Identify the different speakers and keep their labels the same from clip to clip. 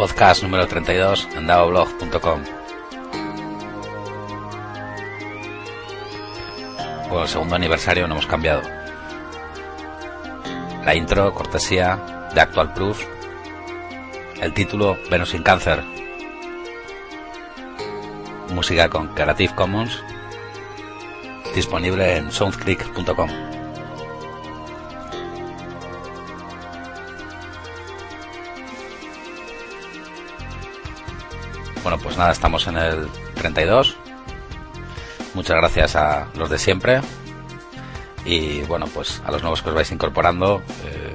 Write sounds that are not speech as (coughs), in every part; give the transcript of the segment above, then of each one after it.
Speaker 1: podcast número 32 en davoblog.com. Por el segundo aniversario no hemos cambiado. La intro, cortesía de Actual Proof. El título, Venus sin cáncer. Música con Creative Commons. Disponible en soundclick.com. nada, estamos en el 32. Muchas gracias a los de siempre. Y bueno, pues a los nuevos que os vais incorporando, eh,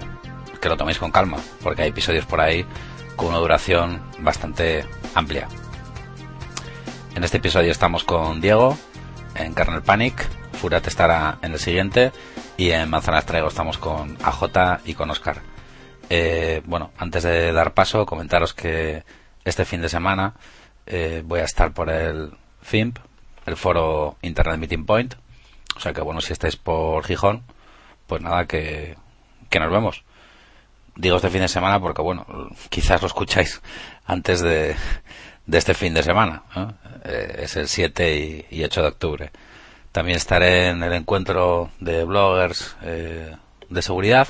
Speaker 1: que lo toméis con calma, porque hay episodios por ahí con una duración bastante amplia. En este episodio estamos con Diego, en Kernel Panic, Furat estará en el siguiente, y en Manzanas Traigo estamos con AJ y con Oscar. Eh, bueno, antes de dar paso, comentaros que este fin de semana eh, voy a estar por el FIMP, el foro Internet Meeting Point. O sea que bueno, si estáis por Gijón, pues nada, que, que nos vemos. Digo este fin de semana porque bueno, quizás lo escucháis antes de, de este fin de semana. Eh, es el 7 y, y, 8 de octubre. También estaré en el encuentro de bloggers eh, de seguridad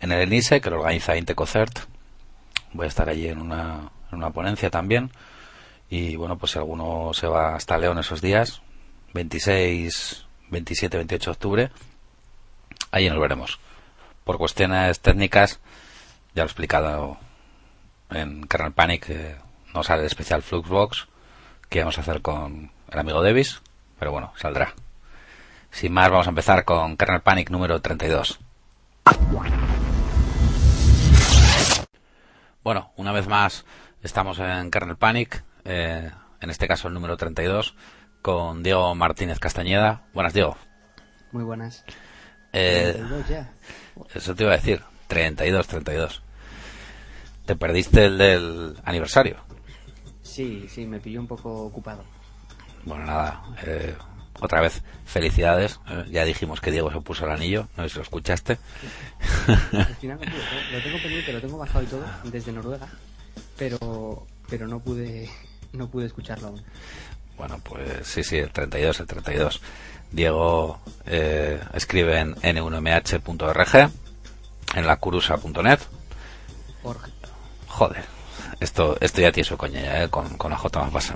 Speaker 1: en el ENISE, que lo organiza Intecocert. Voy a estar allí en una, en una ponencia también. Y bueno, pues si alguno se va hasta León esos días, 26, 27, 28 de octubre, ahí nos veremos. Por cuestiones técnicas, ya lo he explicado en Kernel Panic, no sale el especial Fluxbox que vamos a hacer con el amigo Davis, pero bueno, saldrá. Sin más, vamos a empezar con Kernel Panic número 32. Bueno, una vez más estamos en Kernel Panic, eh, en este caso el número 32, con Diego Martínez Castañeda. Buenas, Diego.
Speaker 2: Muy buenas.
Speaker 1: Eh,
Speaker 2: 32 ya.
Speaker 1: Eso te iba a decir, 32, 32. ¿Te perdiste el del aniversario?
Speaker 2: Sí, sí, me pilló un poco ocupado.
Speaker 1: Bueno, nada, eh, otra vez felicidades. Eh, ya dijimos que Diego se puso el anillo, no sé si lo escuchaste.
Speaker 2: Al final lo, tengo pendiente, lo tengo bajado y todo desde Noruega, pero pero no pude no pude escucharlo aún.
Speaker 1: Bueno, pues sí, sí, el 32, el 32. Diego eh, escribe en n1mh.org, en la curusa.net.
Speaker 2: Org.
Speaker 1: Joder, esto, esto ya tiene su coña, ¿eh? con, con la J más (laughs)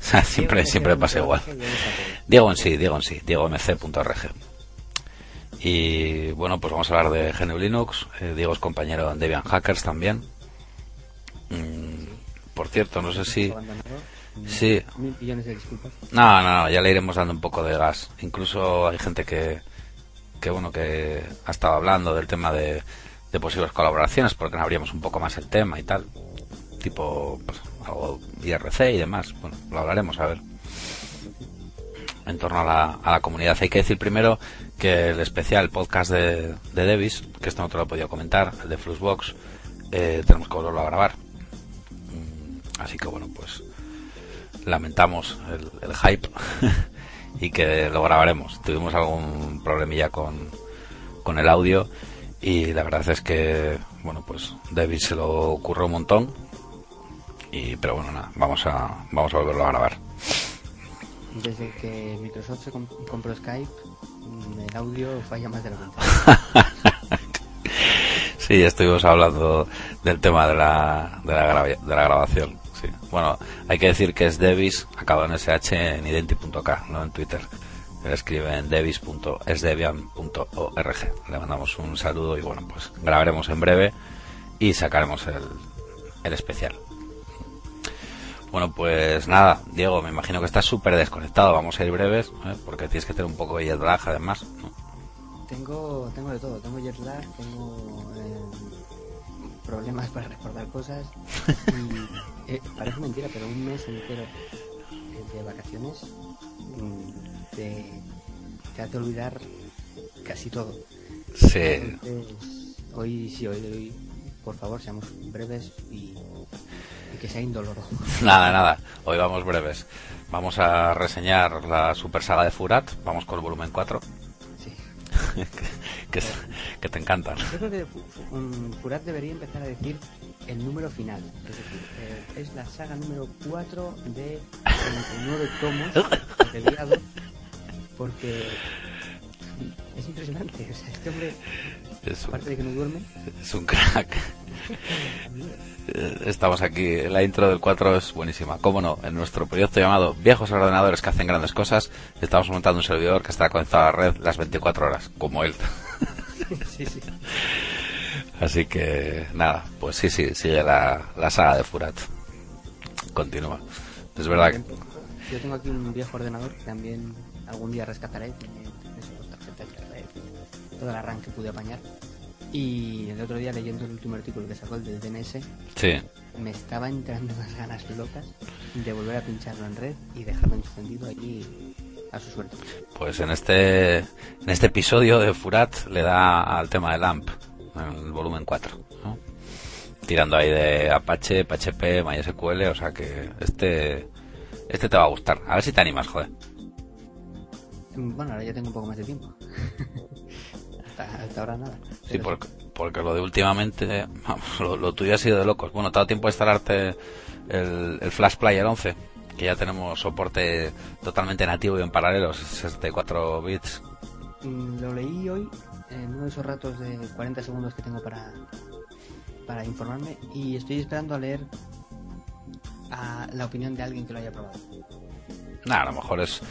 Speaker 1: pasa. siempre, siempre pasa igual.
Speaker 2: Diego
Speaker 1: en sí, Diego en sí, diegomc.org. Y bueno, pues vamos a hablar de GNU Linux. Eh, Diego es compañero en Debian Hackers también. Mm, por cierto, no sé si. Sí.
Speaker 2: Mil millones de disculpas.
Speaker 1: No, no, no, ya le iremos dando un poco de gas. Incluso hay gente que, que bueno, que ha estado hablando del tema de, de posibles colaboraciones, porque no abríamos un poco más el tema y tal. Tipo, pues, algo IRC y demás. Bueno, lo hablaremos, a ver. En torno a la, a la comunidad. Hay que decir primero que el especial podcast de, de Davis, que esto no te lo he podido comentar, el de Fluxbox, eh, tenemos que volverlo a grabar. Así que bueno, pues lamentamos el, el hype (laughs) y que lo grabaremos. Tuvimos algún problemilla con, con el audio y la verdad es que, bueno, pues David se lo ocurrió un montón. Y, pero bueno, nada, vamos a, vamos a volverlo a grabar.
Speaker 2: Desde que Microsoft se comp- compró Skype, mm, el audio falla más de la cuenta. (laughs)
Speaker 1: Sí, estuvimos hablando del tema de la, de la, de la grabación. Bueno, hay que decir que es Davis, acabado en SH en identi.k, no en Twitter. Él escribe en davis.sdebian.org. Le mandamos un saludo y bueno, pues grabaremos en breve y sacaremos el, el especial. Bueno, pues nada, Diego, me imagino que estás súper desconectado. Vamos a ir breves, ¿eh? porque tienes que tener un poco de jet lag además. ¿no?
Speaker 2: Tengo, tengo de todo, tengo jet lag, tengo eh, problemas para recordar cosas (laughs) y eh, parece mentira, pero un mes entero de vacaciones mm, te, te hace olvidar casi todo.
Speaker 1: Sí,
Speaker 2: Entonces, hoy sí, hoy, hoy, por favor, seamos breves y, y que sea indoloro.
Speaker 1: Nada, nada. Hoy vamos breves. Vamos a reseñar la super saga de Furat. Vamos con el volumen 4. (laughs) Que, que te encantan.
Speaker 2: Yo creo que Furat debería empezar a decir el número final. Es decir, eh, es la saga número 4 de 39 tomos porque es impresionante. O sea, este hombre, es aparte de que no duerme,
Speaker 1: es un crack. (laughs) Estamos aquí, la intro del 4 es buenísima. Cómo no, en nuestro proyecto llamado Viejos Ordenadores que hacen grandes cosas, estamos montando un servidor que está conectado a la red las 24 horas, como él. sí, sí. Así que, nada, pues sí, sí, sigue la, la saga de Furat. Continúa. Es verdad que...
Speaker 2: Yo tengo aquí un viejo ordenador que también algún día rescataré. Tiene todo el arranque pude apañar. Y el otro día leyendo el último artículo que sacó el del DNS,
Speaker 1: sí.
Speaker 2: me estaba entrando (laughs) unas ganas locas de volver a pincharlo en red y dejarlo encendido allí a su suerte.
Speaker 1: Pues en este en este episodio de Furat le da al tema de LAMP, en el volumen 4, tirando ahí de Apache, PHP, MySQL, o sea que este este te va a gustar. A ver si te animas, joder.
Speaker 2: Bueno, ahora ya tengo un poco más de tiempo. (laughs) hasta, ahora nada.
Speaker 1: Sí, porque, porque, lo de últimamente, lo, tuyo ha sido de locos. Bueno, te ha dado tiempo a instalarte el, el Flash Player 11, que ya tenemos soporte totalmente nativo y en paralelo, 64 bits.
Speaker 2: Mm, lo leí hoy en uno de esos ratos de 40 segundos que tengo para, para informarme y estoy esperando a leer a la opinión de alguien que lo haya probado.
Speaker 1: Nada, a lo mejor es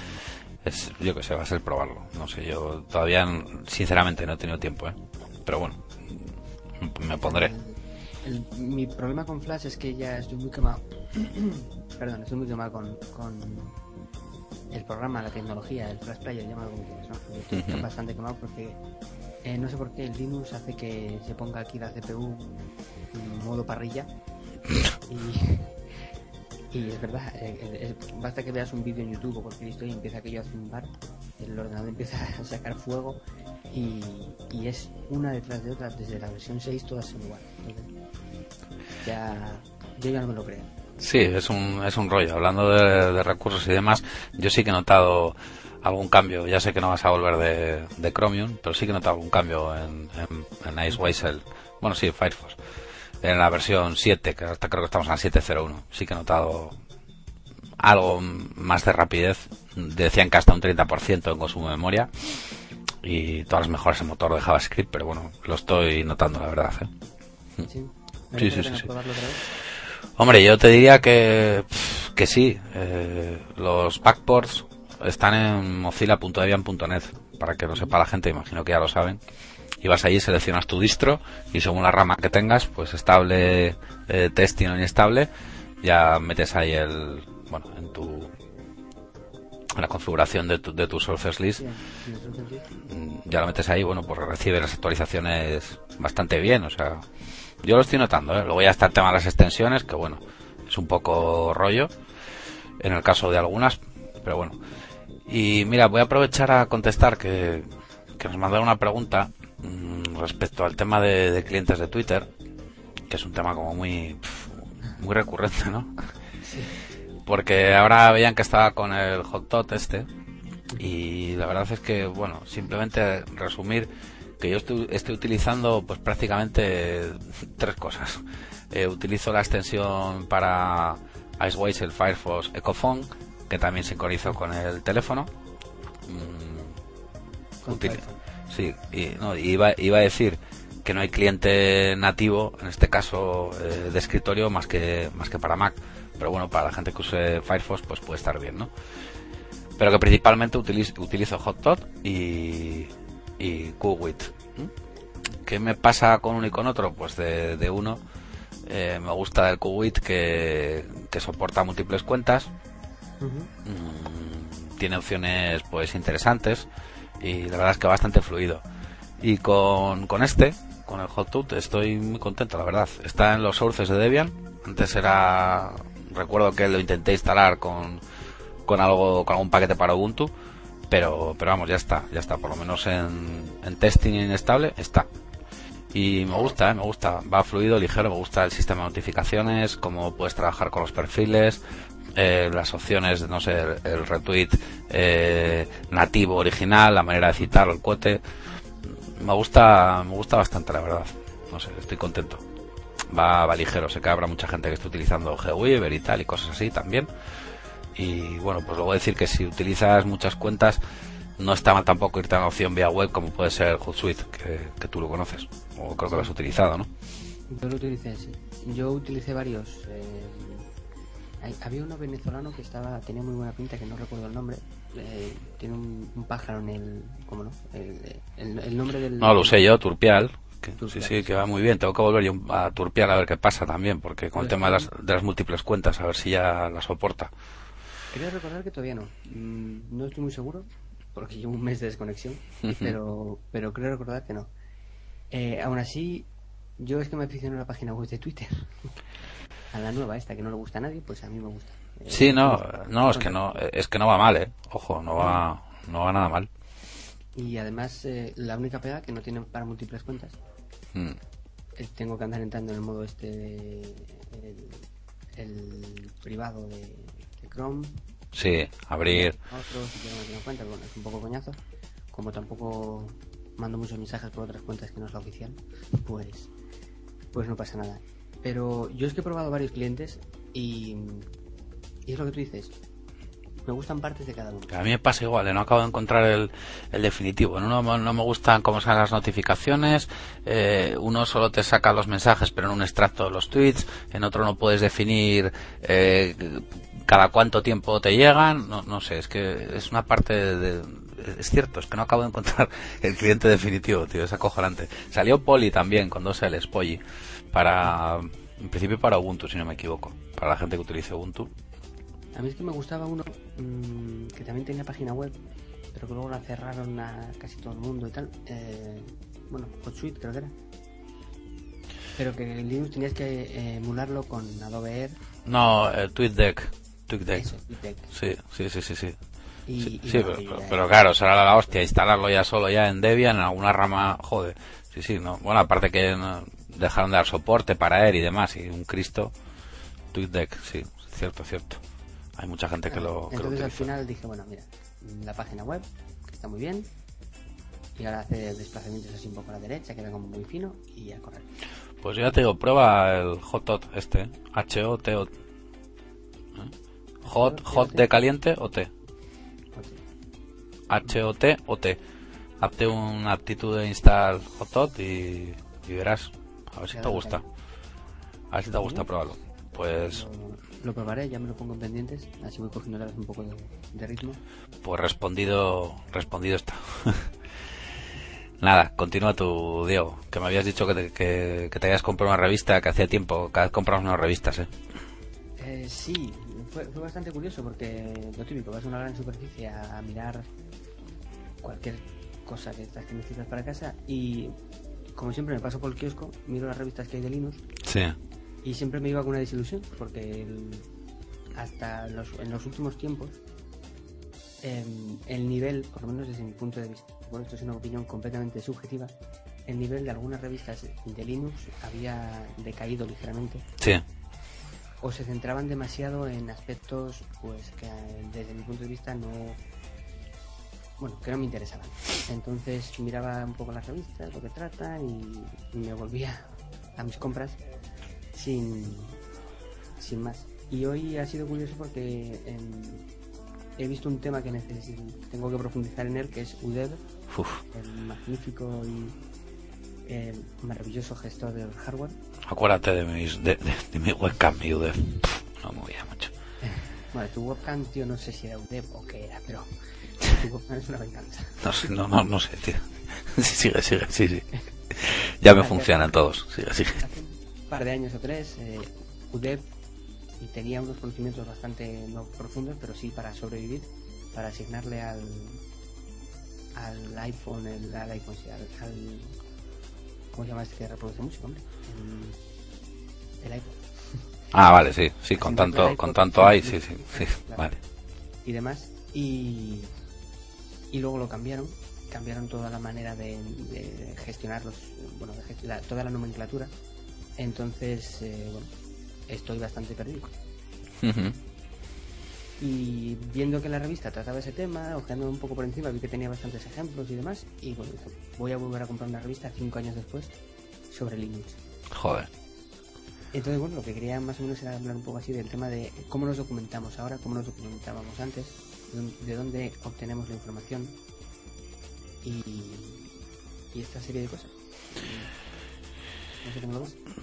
Speaker 1: es, yo que sé, va a ser probarlo. No sé, yo todavía, sinceramente, no he tenido tiempo, ¿eh? Pero bueno, me pondré.
Speaker 2: mi problema con Flash es que ya estoy muy quemado. (clears throat) Perdón, estoy muy quemado con, con el programa, la tecnología, el Flash Player, llámalo como quieras, ¿no? Estoy bastante quemado porque eh, no sé por qué el Linux hace que se ponga aquí la CPU en modo parrilla (laughs) y y es verdad, eh, basta que veas un vídeo en YouTube o cualquier historia y empieza aquello a zumbar, el ordenador empieza (laughs) a sacar fuego y, es una detrás de otra, desde la versión 6 todas son igual. ya, yo ya no me lo creo.
Speaker 1: Sí, es un, es un rollo. Hablando de, recursos y demás, yo sí que he notado algún cambio. Ya sé que no vas a volver de, de Chromium, pero sí que he notado algún cambio en, en, en Iceweasel. Bueno, sí, Firefox en la versión 7, que hasta creo que estamos en la 7.01. Sí que he notado algo más de rapidez. Decían que hasta un 30% en consumo de memoria. Y todas las mejoras en motor de JavaScript, pero bueno, lo estoy notando, la verdad. ¿eh? Sí, sí, sí. sí, Hombre, yo te diría que, que sí. Eh, los backports están en mozilla.debian.net. Para que lo sepa la gente, imagino que ya lo saben y vas allí, seleccionas tu distro y según la rama que tengas, pues estable, eh, testing o inestable, ya metes ahí el, bueno, en tu la configuración de tu, de tu sources list. Ya lo metes ahí bueno pues recibe las actualizaciones bastante bien o sea yo lo estoy notando ¿eh? luego ya está el tema de las extensiones que bueno es un poco rollo en el caso de algunas pero bueno. Y mira voy a aprovechar a contestar que, que nos mandaron una pregunta respecto al tema de, clientes de Twitter, que es un tema como muy, muy recurrente, ¿no? Porque ahora veían que estaba con el hot este y la verdad es que, bueno, simplemente resumir que yo estoy, estoy utilizando pues prácticamente tres cosas. Eh, utilizo la extensión para Iceways, el Firefox Ecophone, que también sincronizo con el teléfono.
Speaker 2: Mm,
Speaker 1: Sí, y, no, iba, iba a decir que no hay cliente nativo, en este caso eh, de escritorio, más que, más que para Mac. Pero bueno, para la gente que use Firefox, pues puede estar bien, ¿no? Pero que principalmente utilizo, utilizo HotTot y, y QWIT. ¿Qué me pasa con uno y con otro? Pues de, uno, eh, me gusta el QWIT que, que soporta múltiples cuentas. Mm, tiene opciones pues interesantes y la verdad es que bastante fluido. Y con, con este, con el HotToot, estoy muy contento, la verdad. Está en los sources de Debian. Antes era, recuerdo que lo intenté instalar con, con algo, con algún paquete para Ubuntu, pero, pero vamos, ya está, ya está. Por lo menos en, en testing inestable está. Y me gusta, ¿eh? me gusta, va fluido, ligero, me gusta el sistema de notificaciones, cómo puedes trabajar con los perfiles, eh, las opciones, no sé, el, retweet eh, nativo original, la manera de citar el cote. me gusta, me gusta bastante, la verdad. No sé, estoy contento. Va, va ligero, sé que habrá mucha gente que esté utilizando GeoWeaver y tal y cosas así también. Y bueno, pues luego decir que si utilizas muchas cuentas, no está mal tampoco irte a una opción vía web como puede ser Hootsuite, que, que tú lo conoces, o creo que lo has utilizado, ¿no?
Speaker 2: Yo lo utilicé, sí. Yo utilicé varios. eh, hay- había uno venezolano que estaba tenía muy buena pinta, que no recuerdo el nombre. eh, tiene un, un pájaro en el. ¿Cómo no? El, el- el nombre del.
Speaker 1: No, lo usé yo, Turpial. Que, sí,
Speaker 2: Turpial,
Speaker 1: sí, que va muy bien. Tengo que volver yo a Turpial a ver qué pasa también, porque con el tema de las, de las múltiples cuentas, a ver si ya la soporta.
Speaker 2: Creo recordar que todavía no. Mm, no estoy muy seguro, porque llevo un mes de desconexión, (laughs) pero, pero creo recordar que no. Eh, aún así, yo es que me aficiono a la página web de Twitter. A la nueva esta, que no le gusta a nadie, pues a mí me gusta. Eh,
Speaker 1: Sí, no,
Speaker 2: pues,
Speaker 1: no, es que no, es que no va mal, eh. Ojo, no va, no va nada mal.
Speaker 2: Y además, eh, la única pega que no tiene para múltiples cuentas.
Speaker 1: Mm.
Speaker 2: Eh, tengo que andar entrando en el modo este de, el, el privado de, de Chrome.
Speaker 1: Sí, abrir.
Speaker 2: Otros si quiero en cuenta, bueno, es un poco coñazo. Como tampoco mando muchos mensajes por otras cuentas que no es la oficial, pues, pues no pasa nada. Pero yo es que he probado varios clientes y, y es lo que tú dices. Me gustan partes de cada uno.
Speaker 1: A mí me pasa igual, eh, no acabo de encontrar el, el definitivo. Uno no, no me gustan cómo salen las notificaciones, eh, uno solo te saca los mensajes pero en un extracto de los tweets, en otro no puedes definir eh, cada cuánto tiempo te llegan, no, no sé, es que es una parte de, de- Es cierto, es que no acabo de encontrar (laughs) el cliente definitivo, tío, es acojonante. Salió Poli también con dos Ls, Polly, para, en principio para Ubuntu, si no me equivoco, para la gente que utilice Ubuntu.
Speaker 2: A mí es que me gustaba uno mm, que también tenía página web, pero que luego la cerraron a casi todo el mundo y tal. Eh, bueno, HotSuite creo que era. Pero que en Linux tenías que eh, emularlo con Adobe Air.
Speaker 1: No, eh, TweetDeck. TweetDeck.
Speaker 2: Eso, TweetDeck.
Speaker 1: Sí, sí, sí, sí, sí.
Speaker 2: Y,
Speaker 1: Sí,
Speaker 2: y
Speaker 1: sí,
Speaker 2: no,
Speaker 1: pero, pero- claro, será la hostia instalarlo ya solo ya en Debian, en alguna rama, joder. Sí, sí, no. Bueno, aparte que no- dejaron de dar soporte para él y demás, y un Cristo. TweetDeck, sí, cierto, cierto. Hay mucha gente que lo, que lo
Speaker 2: Entonces al final dije, bueno, mira, la página web, que está muy bien, y ahora hace desplazamientos así un poco a la derecha, queda como muy fino, y a correr.
Speaker 1: Pues ya te digo, prueba el Hotot este, H-O-T-O. ¿Eh? Hot, hot de caliente o T. H-O-T o T. Hazte una aptitud de install Hotot y, y verás. A ver si te gusta. A ver si te gusta, pruébalo. Pues,
Speaker 2: Lo, lo probaré, ya me lo pongo en pendientes, así voy cogiendo otra vez un poco de, de ritmo.
Speaker 1: pues respondido, respondido está. (laughs) Nada, continúa tú, Diego, que me habías dicho que te, que, que te habías comprado una revista, que hacía tiempo, cada vez compramos unas revistas, ¿eh?
Speaker 2: Eh, sí, fue, fue bastante curioso porque lo típico, vas a una gran superficie a, a mirar cualquier cosa que, que necesitas para casa y como siempre me paso por el kiosco, miro las revistas que hay de Linux
Speaker 1: Sí.
Speaker 2: y siempre me iba con una desilusión porque el- hasta los, en los últimos tiempos em, el nivel, por lo menos desde mi punto de vista, bueno esto es una opinión completamente subjetiva, el nivel de algunas revistas de Linux había decaído ligeramente
Speaker 1: Sí.
Speaker 2: o se centraban demasiado en aspectos pues que desde mi punto de vista no bueno que no me interesaban entonces miraba un poco las revistas lo que trata y, y me volvía a mis compras sin sin más y hoy ha sido curioso porque em, he visto un tema que necesito tengo que profundizar en él que es UDEV
Speaker 1: Uf.
Speaker 2: el magnífico y eh, maravilloso gestor del hardware
Speaker 1: Acuérdate de, mis, de, de, de mi webcam, mi UDEF. Pff, No me voy a mucho. (laughs)
Speaker 2: Bueno, tu webcam, tío, no sé si era UDEP o qué era, pero webcam (laughs) es una venganza.
Speaker 1: No sé, no, no, no sé, tío. (laughs) Sí, sigue, sigue, sí, sí. Ya me funcionan todos. Sigue, sigue.
Speaker 2: Hace un par de años o tres, eh, UDEP y tenía unos conocimientos bastante no profundos, pero sí para sobrevivir, para asignarle al al iPhone, el, al iPhone, sí, al, al- ¿cómo se llama este que reproduce música, hombre? El, el iPhone.
Speaker 1: Ah, vale, sí, sí, con tanto, con tanto hay, sí,
Speaker 2: sí,
Speaker 1: sí,
Speaker 2: sí,
Speaker 1: sí,
Speaker 2: claro.
Speaker 1: vale.
Speaker 2: y demás y y luego lo cambiaron cambiaron toda la manera de, de gestionar los bueno de gest- la- toda la nomenclatura entonces eh, bueno estoy bastante perdido. Y viendo que la revista trataba ese tema, ojeando un poco por encima, vi que tenía bastantes ejemplos y demás. Y bueno, voy a volver a comprar una revista cinco años después sobre Linux.
Speaker 1: Joder.
Speaker 2: Entonces, bueno, lo que quería más o menos era hablar un poco así del tema de cómo nos documentamos ahora, cómo nos documentábamos antes, de dónde obtenemos la información y, y esta serie de cosas.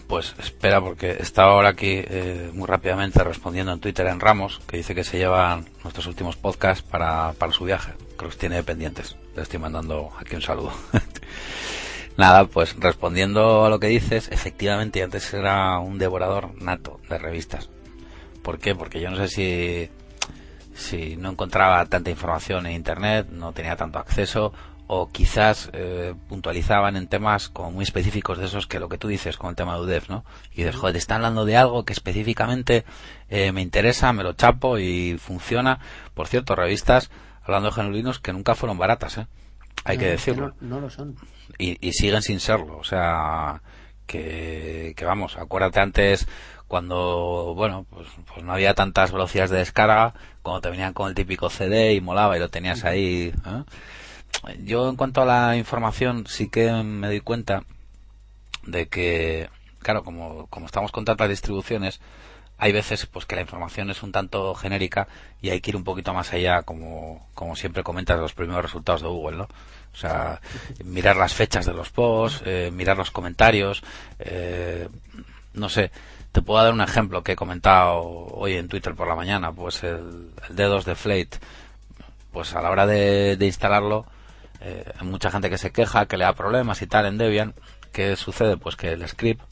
Speaker 1: Pues espera, porque estaba ahora aquí eh, muy rápidamente respondiendo en Twitter en Ramos, que dice que se llevan nuestros últimos podcasts para, para su viaje. Creo que tiene pendientes. Le estoy mandando aquí un saludo. (laughs) Nada, pues respondiendo a lo que dices, efectivamente antes era un devorador nato de revistas. ¿Por qué? Porque yo no sé si, si no encontraba tanta información en Internet, no tenía tanto acceso, o quizás eh, puntualizaban en temas como muy específicos de esos que lo que tú dices con el tema de UDEF, ¿no? Y dices, joder, te están hablando de algo que específicamente eh, me interesa, me lo chapo y funciona. Por cierto, revistas, hablando de genuinos, que nunca fueron baratas, ¿eh? Hay que decirlo.
Speaker 2: No, lo son.
Speaker 1: Y, y, siguen sin serlo, o sea, que, que vamos, acuérdate antes cuando, bueno, pues, pues no había tantas velocidades de descarga, cuando te venían con el típico CD y molaba y lo tenías ahí, ¿eh? yo en cuanto a la información sí que me doy cuenta de que, claro, como, como estamos con tantas distribuciones, hay veces pues que la información es un tanto genérica y hay que ir un poquito más allá, como, como siempre comentas los primeros resultados de Google, ¿no? O sea, mirar las fechas de los posts, eh, mirar los comentarios, eh, no sé, te puedo dar un ejemplo que he comentado hoy en Twitter por la mañana, pues el, el D2 de Flate, pues a la hora de, de instalarlo, eh, hay mucha gente que se queja, que le da problemas y tal en Debian. ¿Qué sucede? Pues que el script,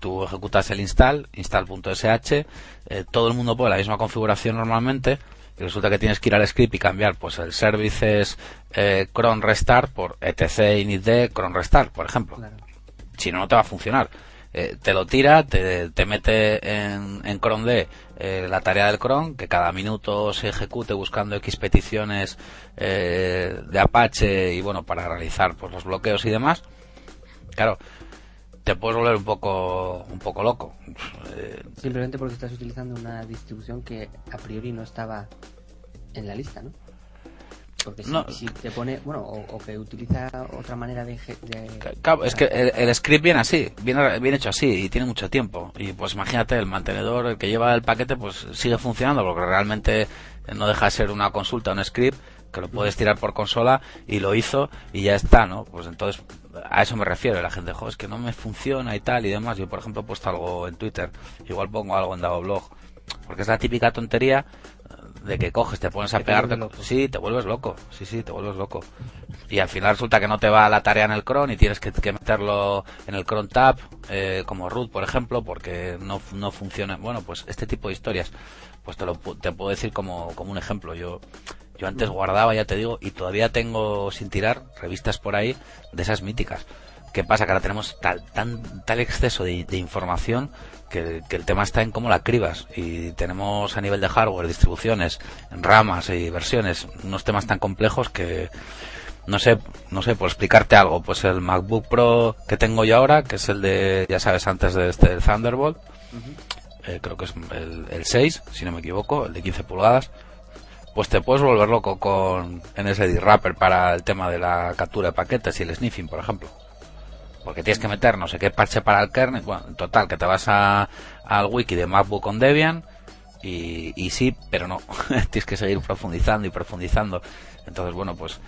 Speaker 1: tú ejecutas el install, install.sh, eh, todo el mundo pone la misma configuración normalmente, y resulta que tienes que ir al script y cambiar pues el services eh, cron restart por etc init cron restart, por ejemplo. Si no, no te va a funcionar. Eh, te lo tira, te, te mete en, en cron D eh, la tarea del cron, que cada minuto se ejecute buscando X peticiones eh, de Apache y bueno, para realizar pues los bloqueos y demás. Claro, te puedes volver un poco un poco loco.
Speaker 2: Simplemente porque estás utilizando una distribución que a priori no estaba en la lista, ¿no? Porque si, te pone, bueno, o, que utiliza otra manera de...
Speaker 1: claro, es que el, script viene así, viene, bien hecho así y tiene mucho tiempo. Y pues imagínate, el mantenedor, el que lleva el paquete, pues sigue funcionando porque realmente no deja de ser una consulta, un script que lo puedes tirar por consola y lo hizo y ya está, ¿no? Pues entonces a eso me refiero, la gente, joder, es que no me funciona y tal y demás. Yo, por ejemplo, he puesto algo en Twitter, igual pongo algo en blog porque es la típica tontería de que coges, te pones a pegarte, sí, te vuelves loco, sí, sí, te vuelves loco. Y al final resulta que no te va la tarea en el cron y tienes que, meterlo en el cron tab, eh, como root, por ejemplo, porque no, no funciona. Bueno, pues este tipo de historias, pues te lo te puedo decir como, como un ejemplo. Yo, yo antes guardaba, ya te digo, y todavía tengo sin tirar revistas por ahí de esas míticas. ¿Qué pasa? Que ahora tenemos tal, tan, tal exceso de, de información que, el tema está en cómo la cribas y tenemos a nivel de hardware, distribuciones, ramas y versiones, unos temas tan complejos que no sé, no sé, por explicarte algo, pues el MacBook Pro que tengo yo ahora, que es el de, ya sabes, antes de este Thunderbolt, eh, creo que es el, el 6, si no me equivoco, el de 15 pulgadas, pues te puedes volver loco con NSD Wrapper para el tema de la captura de paquetes y el sniffing, por ejemplo porque tienes que meter no sé qué parche para el kernel. Bueno, en total, que te vas a, al wiki de MacBook con Debian y, y sí, pero no. (laughs) tienes que seguir profundizando y profundizando. Entonces, bueno, pues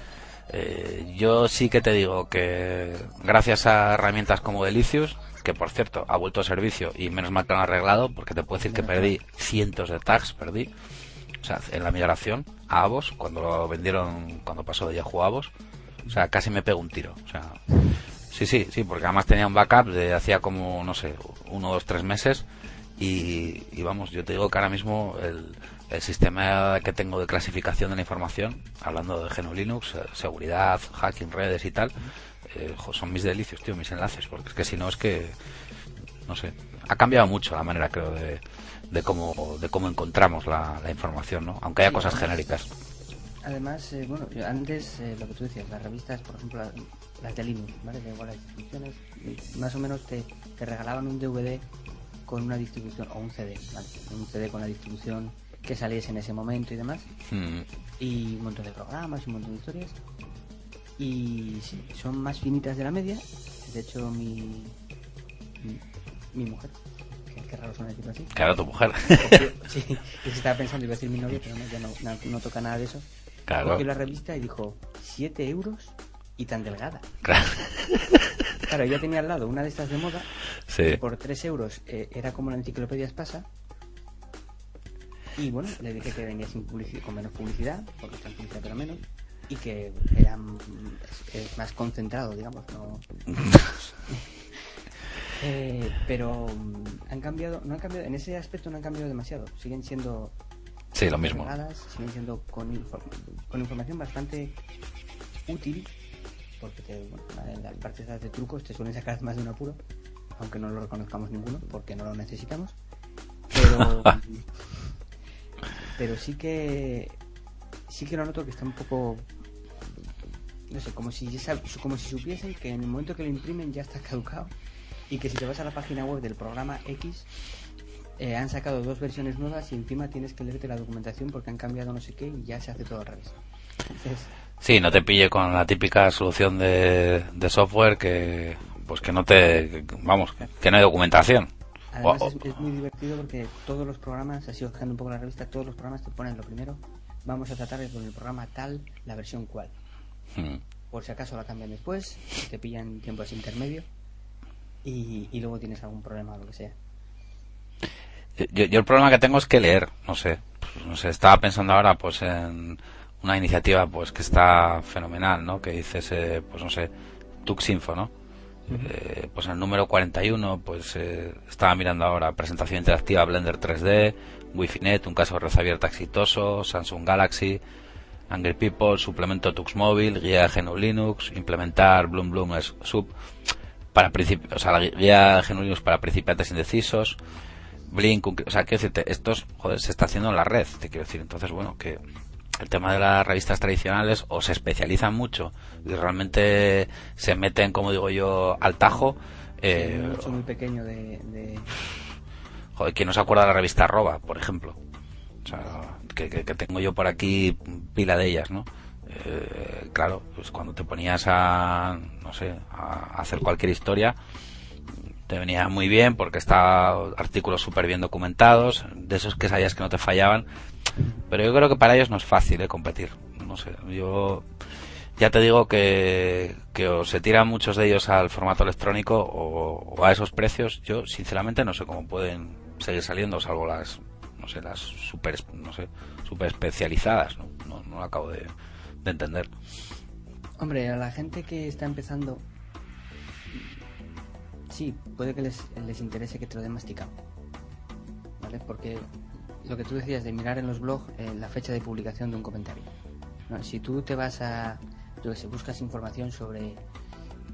Speaker 1: eh, yo sí que te digo que gracias a herramientas como Delicious, que por cierto ha vuelto a servicio y menos mal que lo han arreglado, porque te puedo decir que perdí cientos de tags, perdí. O sea, en la migración a Avos, cuando lo vendieron, cuando pasó de Yahoo a Avos, o sea, casi me pego un tiro. O sea, Sí, sí, sí, porque además tenía un backup de hacía como, no sé, uno, dos, tres meses. Y, vamos, yo te digo que ahora mismo el, el, sistema que tengo de clasificación de la información, hablando de GNU Linux, eh, seguridad, hacking, redes y tal, eh, son mis delicios, tío, mis enlaces, porque es que si no es que, no sé, ha cambiado mucho la manera, creo, de, de cómo, de cómo encontramos la, información, ¿no? Aunque haya cosas genéricas.
Speaker 2: Además, eh, bueno, antes lo que tú decías, las revistas, por ejemplo, las de Linux, ¿vale? De igual las distribuciones, más o menos te, te regalaban un DVD con una distribución, o un CD, ¿vale? Un CD con la distribución que saliese en ese momento y demás.
Speaker 1: Mm.
Speaker 2: Y un montón de programas y un montón de historias. Y sí, son más finitas de la media. De hecho, mi, mi, mi mujer, qué raro decirlo así.
Speaker 1: Claro, tu mujer. (laughs)
Speaker 2: sí, yo estaba pensando, iba a decir mi novia, pero no, ya no, no, no toca nada de eso.
Speaker 1: Claro.
Speaker 2: Cogió la revista y dijo, 7 euros y tan delgada.
Speaker 1: Claro. (laughs)
Speaker 2: Claro, ella tenía al lado una de estas de moda
Speaker 1: Sí.
Speaker 2: por 3 euros eh, era como la enciclopedia Espasa. Y bueno, le dije que venía sin publici- con menos publicidad, porque está publicidad pero menos, y que era mm, más concentrado, digamos, no. (laughs) Eh, pero mm, han cambiado, no han cambiado, en ese aspecto no han cambiado demasiado, siguen siendo
Speaker 1: Sí, lo mismo.
Speaker 2: siguen siendo con, con información bastante útil, porque te, bueno, en las partes de trucos te suelen sacar más de un apuro, aunque no lo reconozcamos ninguno, porque no lo necesitamos. Pero, (laughs) pero sí que sí que lo noto que está un poco no sé, como si ya sab- como si supiesen que en el momento que lo imprimen ya está caducado y que si te vas a la página web del programa X eh, han sacado dos versiones nuevas y encima tienes que leerte la documentación porque han cambiado no sé qué y ya se hace todo al revés. Entonces,
Speaker 1: Sí, no te pille con la típica solución de, de software que pues que no te vamos, que no hay documentación.
Speaker 2: además es, es muy divertido porque todos los programas, así buscando un poco la revista, todos los programas te ponen lo primero, vamos a tratar con el programa tal, la versión cual.
Speaker 1: Mm.
Speaker 2: Por si acaso la cambian después, te pillan tiempos intermedio y, y luego tienes algún problema o lo que sea.
Speaker 1: Yo, yo el problema que tengo es que leer, no sé, pues, no sé, estaba pensando ahora pues en una iniciativa pues que está fenomenal, ¿no? Que dices, eh, pues no sé, Tuxinfo, ¿no? Eh, pues en el número 41 pues eh, estaba mirando ahora presentación interactiva Blender 3D, Wi-Fi Net, un caso de red abierta exitoso, Samsung Galaxy, Angry People, suplemento Tux Móvil, guía de GNU Linux, implementar Bloom Bloom es Sub para o sea, la guía GNU para principiantes indecisos, Blink, o sea, quiero decirte, estos, joder, se está haciendo en la red, te quiero decir. Entonces, bueno, que el tema de las revistas tradicionales o se especializan mucho y realmente se meten, como digo yo, al tajo. Eh,
Speaker 2: nicho muy pequeño de, de-
Speaker 1: joder, ¿quién no se acuerda de la revista Arroba, por ejemplo? O sea, que, que- que tengo yo por aquí pila de ellas, ¿no? Eh, claro, pues cuando te ponías a, no sé, a hacer cualquier historia, te venía muy bien porque está artículos súper bien documentados, de esos que sabías que no te fallaban, pero yo creo que para ellos no es fácil ¿eh? competir. No sé, yo ya te digo que, que o se tiran muchos de ellos al formato electrónico o, o a esos precios. Yo sinceramente no sé cómo pueden seguir saliendo, salvo las, no sé, las super, no sé, super especializadas. No, no, no lo acabo de, de entender.
Speaker 2: Hombre, a la gente que está empezando, sí, puede que les, les interese que te lo den masticado. ¿Vale? Porque lo que tú decías de mirar en los blogs eh, la fecha de publicación de un comentario. ¿no? Si tú te vas a, yo que sé, buscas información sobre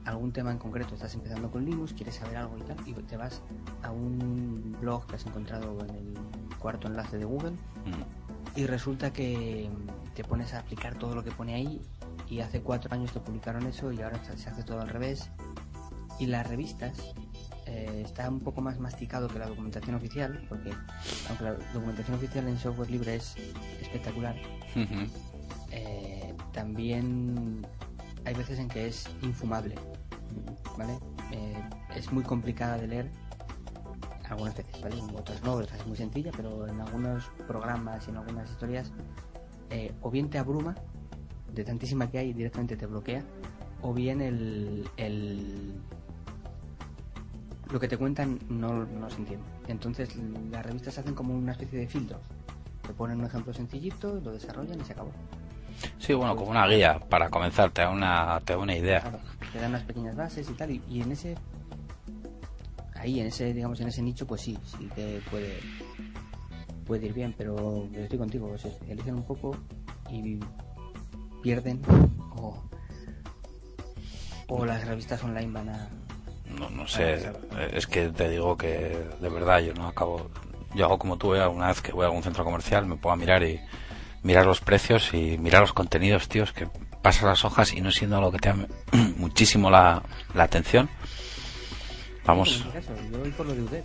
Speaker 2: algún tema en concreto, estás empezando con Linux, quieres saber algo y tal, y te vas a un blog que has encontrado en el cuarto enlace de Google
Speaker 1: Mm.
Speaker 2: y resulta que te pones a aplicar todo lo que pone ahí y hace cuatro años te publicaron eso y ahora se hace todo al revés. Y las revistas eh, está un poco más masticado que la documentación oficial porque aunque la documentación oficial en software libre es espectacular eh, también hay veces en que es infumable vale Eh, es muy complicada de leer algunas veces vale en otras no otras es muy sencilla pero en algunos programas y en algunas historias eh, o bien te abruma de tantísima que hay directamente te bloquea o bien el, el lo que te cuentan no, no se entiende. Entonces las revistas hacen como una especie de filtro. Te ponen un ejemplo sencillito lo desarrollan y se acabó.
Speaker 1: Sí, bueno, como una guía para comenzar, te da una, te da una idea.
Speaker 2: Claro, te dan unas pequeñas bases y tal, y, y en ese, ahí, en ese, digamos, en ese nicho, pues sí, sí que puede, puede ir bien, pero estoy contigo, se especializan un poco y pierden, o, o las revistas online van a,
Speaker 1: No, no sé, es que te digo que de verdad yo no acabo. Yo hago como tú, eh, alguna vez que voy a algún centro comercial me a mirar y mirar los precios y mirar los contenidos, tíos, que pasas las hojas y no siendo algo que te llame (clears throat) muchísimo la, la atención. Vamos,
Speaker 2: En mi caso, yo voy por lo de UDEV.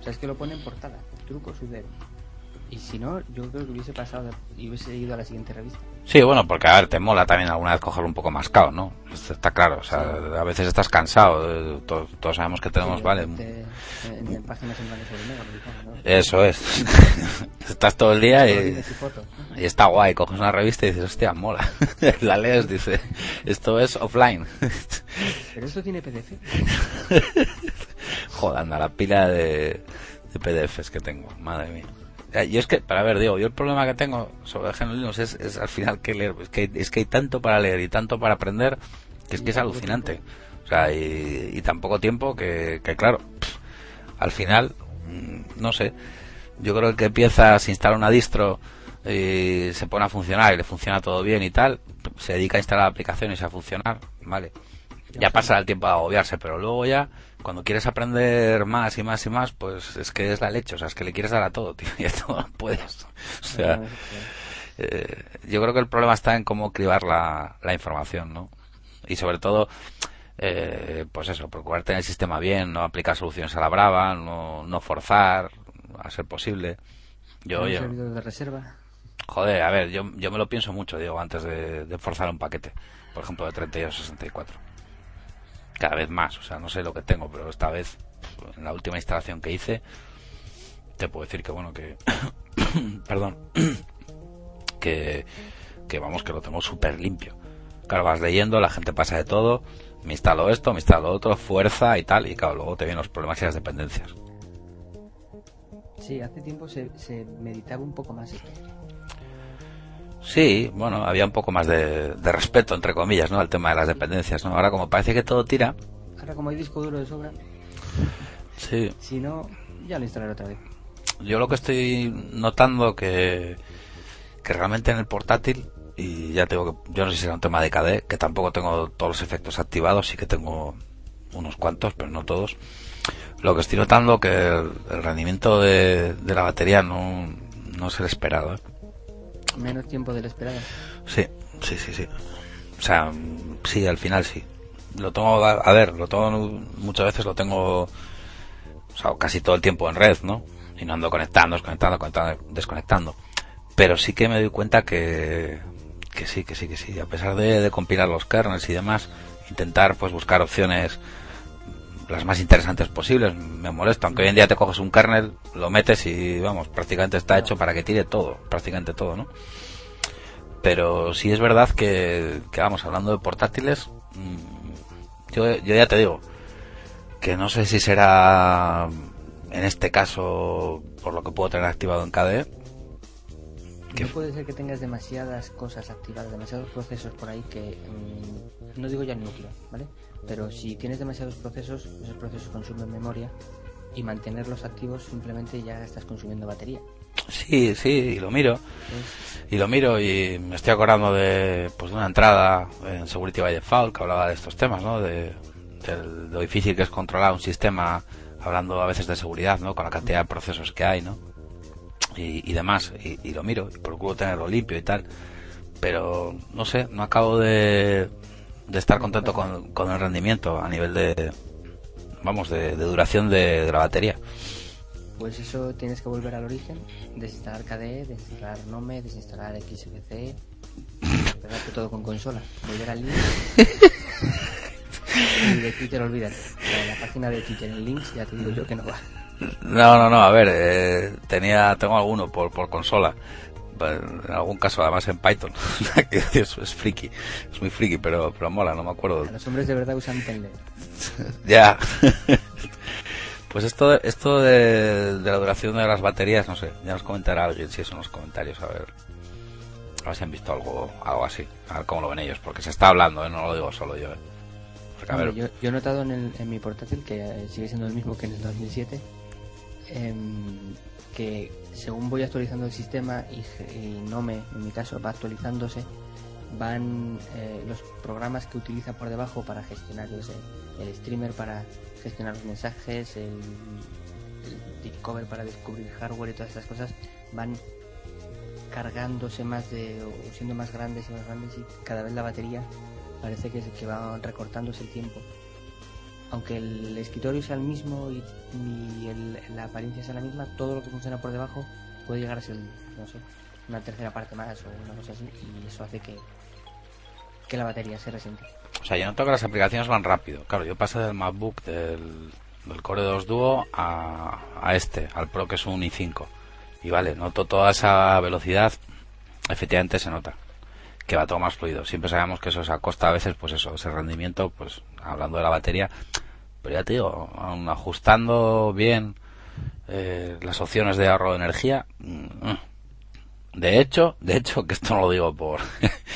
Speaker 2: O sea, es que lo pone en portada. Trucos UDEV. Y si no, yo creo que hubiese pasado y hubiese ido a la siguiente revista.
Speaker 1: Sí, bueno, porque a ver, te mola también alguna vez cogerlo un poco más cao, ¿no? Está claro, o sea, a veces estás cansado, todos, sabemos que tenemos, vale.
Speaker 2: en, páginas en ¿no?
Speaker 1: Eso es. (laughs) (laughs) estás todo el día y, y está guay, coges una revista y dices, hostia, mola. (laughs) la lees, dice, esto es offline.
Speaker 2: Pero esto tiene PDF.
Speaker 1: Joder, anda, la pila de, de PDFs que tengo, madre mía. Eh, y es que, para ver, digo, yo el problema que tengo sobre el Linux es, es al final que leer, es que, es que hay tanto para leer y tanto para aprender que es que es alucinante. O sea, y, y tan poco tiempo que, que claro, al final, mm, no sé, yo creo que empieza, se instala una distro y se pone a funcionar y le funciona todo bien y tal, se dedica a instalar aplicaciones y a funcionar, vale. Ya pasa el tiempo de agobiarse, pero luego ya cuando quieres aprender más y más y más, pues es que es la leche, o sea, es que le quieres dar a todo, (laughs) tío, y a todo puedes. O sea, eh, yo creo que el problema está en cómo cribar la, la información, ¿no? Y sobre todo, eh, pues eso, procurar tener el sistema bien, no aplicar soluciones a la brava, no, no forzar, a ser posible. Yo, yo,
Speaker 2: de reserva?
Speaker 1: Joder, a ver, yo, yo me lo pienso mucho, digo, antes de, de forzar un paquete, por ejemplo, de 32 a 64 cada vez más. O sea, no sé lo que tengo, pero esta vez, en la última instalación que hice, te puedo decir que, bueno, que. (coughs) perdón. (coughs) que, que vamos, que lo tengo súper limpio. Claro, vas leyendo, la gente pasa de todo. Me instalo esto, me instalo otro, fuerza y tal. Y claro, luego te vienen los problemas y las dependencias.
Speaker 2: Sí, hace tiempo se, se meditaba un poco más esto.
Speaker 1: Sí, bueno, había un poco más de, respeto, entre comillas, ¿no? Al tema de las dependencias, ¿no? Ahora como parece que todo tira...
Speaker 2: Ahora como hay disco duro de sobra...
Speaker 1: Sí.
Speaker 2: Si no, ya lo instalaré otra vez.
Speaker 1: Yo lo que estoy notando que, que realmente en el portátil, y ya tengo que, yo no sé si será un tema de KD, que tampoco tengo todos los efectos activados, sí que tengo unos cuantos, pero no todos. Lo que estoy notando que el, rendimiento de, de, la batería no, no es el esperado. ¿eh?
Speaker 2: Menos tiempo del esperado.
Speaker 1: Sí, sí, sí, sí. O sea, sí, al final sí. Lo tengo, a ver, lo tengo, muchas veces lo tengo, o sea, casi todo el tiempo en red, ¿no? Y no ando conectando, desconectando, conectando, desconectando. Pero sí que me doy cuenta que, que sí, que sí, que sí. A pesar de, de compilar los kernels y demás, intentar pues buscar opciones las más interesantes posibles. Me molesta, aunque hoy en día te coges un kernel, lo metes y vamos, prácticamente está hecho para que tire todo, prácticamente todo, ¿no? Pero sí es verdad que, que vamos, hablando de portátiles, mm, yo, yo ya te digo, que no sé si será en este caso por lo que puedo tener activado en KDE.
Speaker 2: No puede ser que tengas demasiadas cosas activadas, demasiados procesos por ahí que mm, no digo ya el núcleo, ¿vale? Pero si tienes demasiados procesos, esos procesos consumen memoria y mantenerlos activos simplemente ya estás consumiendo batería.
Speaker 1: Sí, sí, y lo miro. Y lo miro y me estoy acordando de, pues, de una entrada en Security by Default que hablaba de estos temas, ¿no? De, lo difícil que es controlar un sistema, hablando a veces de seguridad, ¿no? Con la cantidad de procesos que hay, ¿no? Y, demás. Y, y, lo miro y procuro tenerlo limpio y tal. Pero, no sé, no acabo de, de estar contento con, con, el rendimiento a nivel de, vamos, de, duración de, la batería.
Speaker 2: Pues eso tienes que volver al origen, desinstalar KDE, desinstalar Nome, desinstalar XFC, pegarte todo con consola, volver al link (laughs) y de Twitter olvídate. La, la página de Twitter en links ya te digo yo que no va.
Speaker 1: No, no, no, a ver, eh, tenía, tengo alguno por, por consola, en algún caso además en Python. (laughs) Es, es friki es muy friki pero pero mola no me acuerdo.
Speaker 2: Los hombres de verdad usan Telnet (laughs)
Speaker 1: ya. (laughs) Pues esto esto de, la duración de las baterías no sé ya nos comentará alguien si eso en los comentarios a ver. A ver si han visto algo algo así. A ver cómo lo ven ellos porque se está hablando ¿eh? no lo digo solo yo, ¿eh?
Speaker 2: yo, yo, he notado en, el, en mi portátil que sigue siendo el mismo que en el 2007 em, que según voy actualizando el sistema y, no me, en mi caso, va actualizándose, van eh, los programas que utiliza por debajo para gestionar el streamer para gestionar los mensajes, el, discover para descubrir hardware y todas estas cosas, van cargándose más de, o siendo más grandes y más grandes y cada vez la batería parece que, que va recortándose el tiempo aunque el escritorio sea el mismo y, la apariencia sea la misma, todo lo que funciona por debajo puede llegar a ser, no sé, una tercera parte más o una cosa así, y eso hace que, que la batería se resiente.
Speaker 1: O sea, yo noto que las aplicaciones van rápido. Claro, yo pasé del MacBook del, del Core 2 Duo a, a este, al Pro que es un i5. Y vale, noto toda esa velocidad, efectivamente se nota que va todo más fluido. Siempre sabemos que eso es a costa a veces, pues eso, ese rendimiento, pues hablando de la batería. Pero ya te digo, aun ajustando bien eh, las opciones de ahorro de energía, mm, de hecho, de hecho, que esto no lo digo por...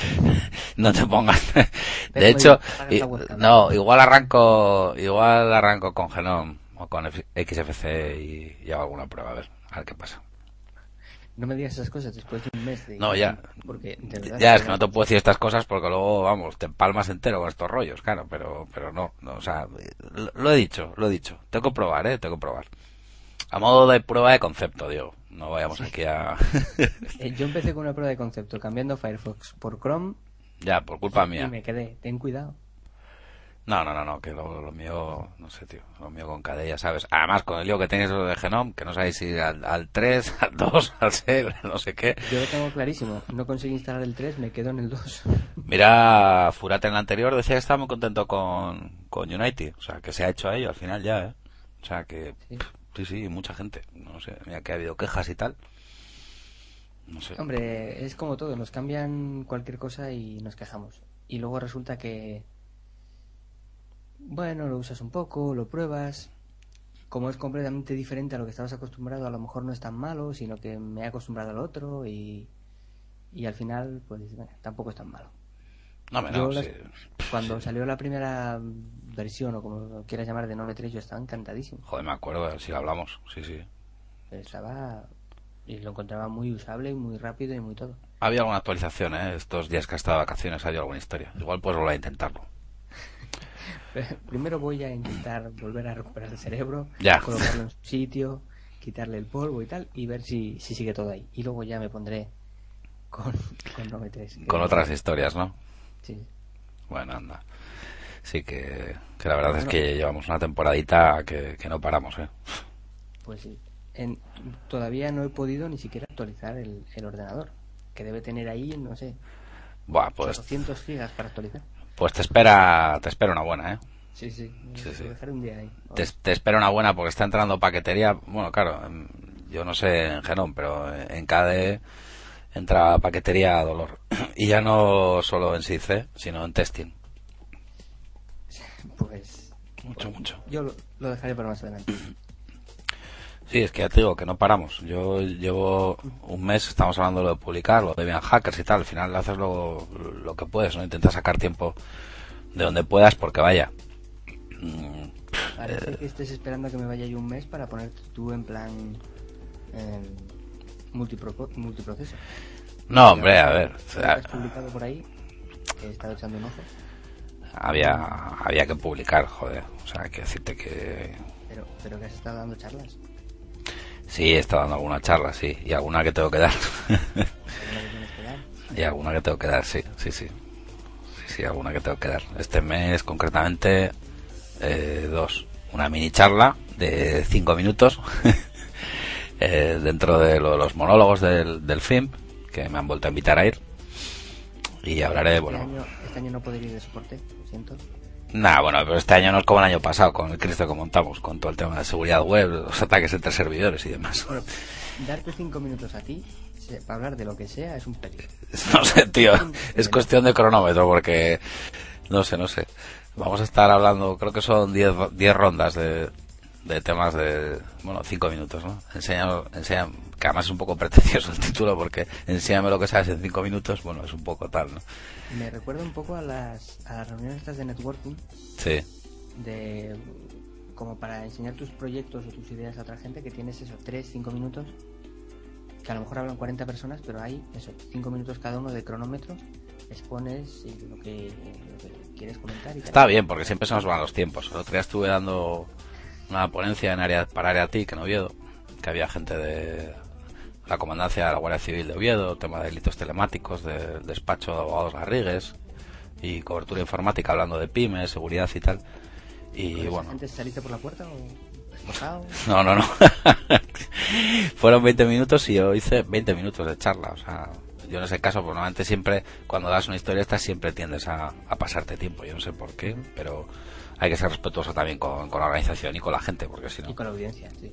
Speaker 1: (laughs) no te pongas... de hecho, y- no, igual arranco, igual arranco con Genome o con XFC y, y hago alguna prueba, a ver, a ver qué pasa.
Speaker 2: No me digas esas cosas después de un mes de...
Speaker 1: No, ya.
Speaker 2: Porque, de verdad...
Speaker 1: Ya, es que no te puedo decir estas cosas porque luego, vamos, te empalmas entero con estos rollos, claro, pero, pero no, no, o sea, lo, lo he dicho, lo he dicho. Tengo que probar, eh, tengo que probar. A modo de prueba de concepto, digo. No vayamos aquí a... (laughs)
Speaker 2: Eh, yo empecé con una prueba de concepto, cambiando Firefox por Chrome,
Speaker 1: ya, por culpa
Speaker 2: y
Speaker 1: mía.
Speaker 2: me quedé. Ten cuidado.
Speaker 1: No, no, no, no, que lo, lo mío, no sé, tío, lo mío con ya sabes. Además, con el lío que lo de Genome, que no sabéis si al, al 3, (laughs) al 2, al 6, (laughs) no sé qué.
Speaker 2: Yo lo tengo clarísimo. No conseguí instalar el 3, me quedo en el 2. (laughs)
Speaker 1: Mira, Furate en el anterior decía que estaba muy contento con, con Unity. O sea, que se ha hecho a ello al final ya, ¿eh? O sea, que
Speaker 2: Sí.
Speaker 1: pff, sí, sí, mucha gente. No sé, mira que ha habido quejas y tal. No sé.
Speaker 2: Hombre, es como todo, nos cambian cualquier cosa y nos quejamos. Y luego resulta que, bueno, lo usas un poco, lo pruebas. Como es completamente diferente a lo que estabas acostumbrado, a lo mejor no es tan malo, sino que me he acostumbrado al otro y, y al final, pues bueno, tampoco es tan malo.
Speaker 1: No, me
Speaker 2: Yo
Speaker 1: no,
Speaker 2: las-
Speaker 1: sí.
Speaker 2: Cuando salió la primera versión, o como quieras llamar, de 9.3, yo estaba encantadísimo.
Speaker 1: Joder, me acuerdo, si lo hablamos. Sí, sí.
Speaker 2: Estaba y lo encontraba muy usable, y muy rápido y muy todo.
Speaker 1: Ha habido alguna actualización, ¿eh? Estos días que ha estado de vacaciones ha habido alguna historia. Igual puedes volver a intentarlo. (laughs)
Speaker 2: Primero voy a intentar volver a recuperar el cerebro,
Speaker 1: Ya.
Speaker 2: colocarlo en su sitio, quitarle el polvo y tal, y ver si, si sigue todo ahí. Y luego ya me pondré con, con 9.3.
Speaker 1: Con otras historias, ¿no?
Speaker 2: Sí.
Speaker 1: Bueno, anda. Sí que, que la verdad es que llevamos una temporadita que, que no paramos, ¿eh?
Speaker 2: Pues sí. En- todavía no he podido ni siquiera actualizar el, el ordenador, que debe tener ahí, no sé,
Speaker 1: Buah, pues,
Speaker 2: 200 gigas para actualizar.
Speaker 1: Pues te espera, te espera una buena, ¿eh?
Speaker 2: Sí, sí.
Speaker 1: Sí, sí.
Speaker 2: Lo dejaré un día ahí.
Speaker 1: Te, te espera una buena porque está entrando paquetería. Bueno, claro, en- yo no sé en Genome, pero en KDE entra paquetería a dolor. (clears throat) Y ya no solo en SIC, sino en testing. (laughs)
Speaker 2: Pues
Speaker 1: Mucho, mucho.
Speaker 2: yo lo, lo dejaré para más adelante. (clears throat)
Speaker 1: Sí, es que ya te digo que no paramos. Yo llevo un mes, estamos hablando de lo de publicar, lo de bien hackers y tal. Al final haces lo, lo que puedes, ¿no? Intentas sacar tiempo de donde puedas porque vaya.
Speaker 2: Parece que estés esperando a que me vaya yo un mes para ponerte tú en plan eh, multipro- multiproceso.
Speaker 1: No, hombre, a ver. o sea,
Speaker 2: has publicado por ahí, he estado echando un ojo,
Speaker 1: había, había que publicar, joder. O sea, hay que decirte que
Speaker 2: pero, pero que has estado dando charlas.
Speaker 1: Sí, he estado dando alguna charla, sí. Y alguna que tengo que dar. (laughs) Y alguna que tengo que dar, sí, sí, sí. Sí, sí, alguna que tengo que dar. Este mes, concretamente, eh, dos. Una mini charla de cinco minutos (laughs) eh, dentro de lo los monólogos del, del film, que me han vuelto a invitar a ir. Y hablaré,
Speaker 2: Este,
Speaker 1: bueno,
Speaker 2: año, este año no podré ir de soporte, lo siento.
Speaker 1: Nada, bueno, pero este año no es como el año pasado, con el Cristo que montamos, con todo el tema de seguridad web, los ataques entre servidores y demás.
Speaker 2: Bueno, darte cinco minutos a ti para hablar de lo que sea es un peligro. (laughs)
Speaker 1: No sé, tío, es cuestión de cronómetro, porque no sé, no sé. Vamos a estar hablando, creo que son 10 10 rondas de, de temas de, bueno, 5 minutos, ¿no? Enseña, enseña, que además es un poco pretencioso el título, porque enséñame lo que sabes en 5 minutos, bueno, es un poco tal, ¿no?
Speaker 2: Me recuerda un poco a las, a las reuniones estas de networking,
Speaker 1: Sí,
Speaker 2: de como para enseñar tus proyectos o tus ideas a otra gente que tienes eso, 3, 5 minutos, que a lo mejor hablan 40 personas, pero hay eso, 5 minutos cada uno de cronómetro, expones lo que, lo que quieres comentar y
Speaker 1: está bien, porque siempre se nos van los tiempos. El otro día estuve dando una ponencia en área, para Área TIC en Oviedo, que había gente de la comandancia de la Guardia Civil de Oviedo, tema de delitos telemáticos, del despacho de abogados Garrigues y cobertura informática hablando de pymes, seguridad y tal. Y
Speaker 2: ¿Con
Speaker 1: bueno,
Speaker 2: saliste por la puerta o esposado? (laughs)
Speaker 1: no, no, no. (laughs) Fueron 20 minutos y yo hice 20 minutos de charla. O sea, yo en ese caso, pues normalmente siempre, cuando das una historia esta, siempre tiendes a, pasarte tiempo. Yo no sé por qué, pero hay que ser respetuoso también con, la organización y con la gente, porque si no.
Speaker 2: Y con la audiencia, sí.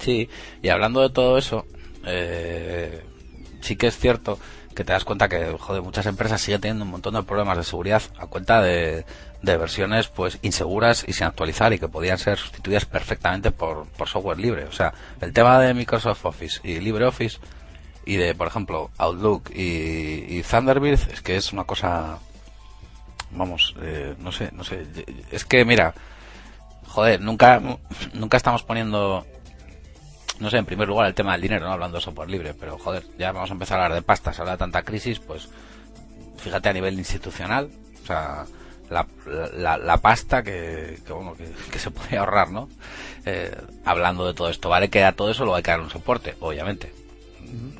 Speaker 1: Sí, y hablando de todo eso, eh, sí que es cierto que te das cuenta que, joder, muchas empresas siguen teniendo un montón de problemas de seguridad a cuenta de, versiones pues inseguras y sin actualizar y que podían ser sustituidas perfectamente por, software libre. O sea, el tema de Microsoft Office y LibreOffice y de, por ejemplo, Outlook y, Thunderbird es que es una cosa, vamos, eh, no sé, no sé, es que mira, joder, nunca, nunca estamos poniendo no sé, en primer lugar el tema del dinero, no hablando de software libre, pero joder, ya vamos a empezar a hablar de pasta, se habla de tanta crisis, pues fíjate a nivel institucional, o sea, la, la, pasta que, que bueno, que, se puede ahorrar, ¿no? Eh, hablando de todo esto, ¿vale? Que a todo eso lo hay que dar un soporte, obviamente.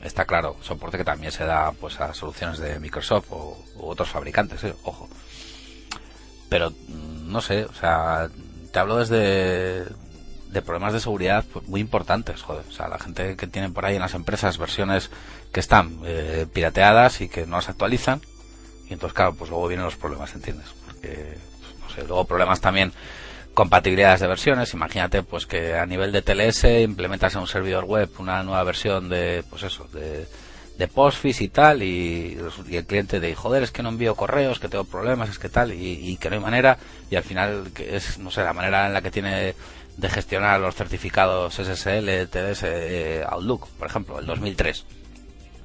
Speaker 1: Está claro, soporte que también se da pues a soluciones de Microsoft o u otros fabricantes, ¿eh? ojo. Pero mm, no sé, o sea, te hablo desde de problemas de seguridad pues, muy importantes, joder. O sea, la gente que tiene por ahí en las empresas versiones que están eh, pirateadas y que no las actualizan. Y entonces, claro, pues luego vienen los problemas, ¿entiendes? Porque, pues, no sé, luego problemas también compatibilidades de versiones. Imagínate, pues que a nivel de TLS implementas en un servidor web una nueva versión de, pues eso, de, de Postfis y tal, y, el cliente de, joder, es que no envío correos, que tengo problemas, es que tal, y, y que no hay manera, y al final, que es, no sé, la manera en la que tiene de gestionar los certificados SSL, TDS, eh, Outlook, por ejemplo, el 2003.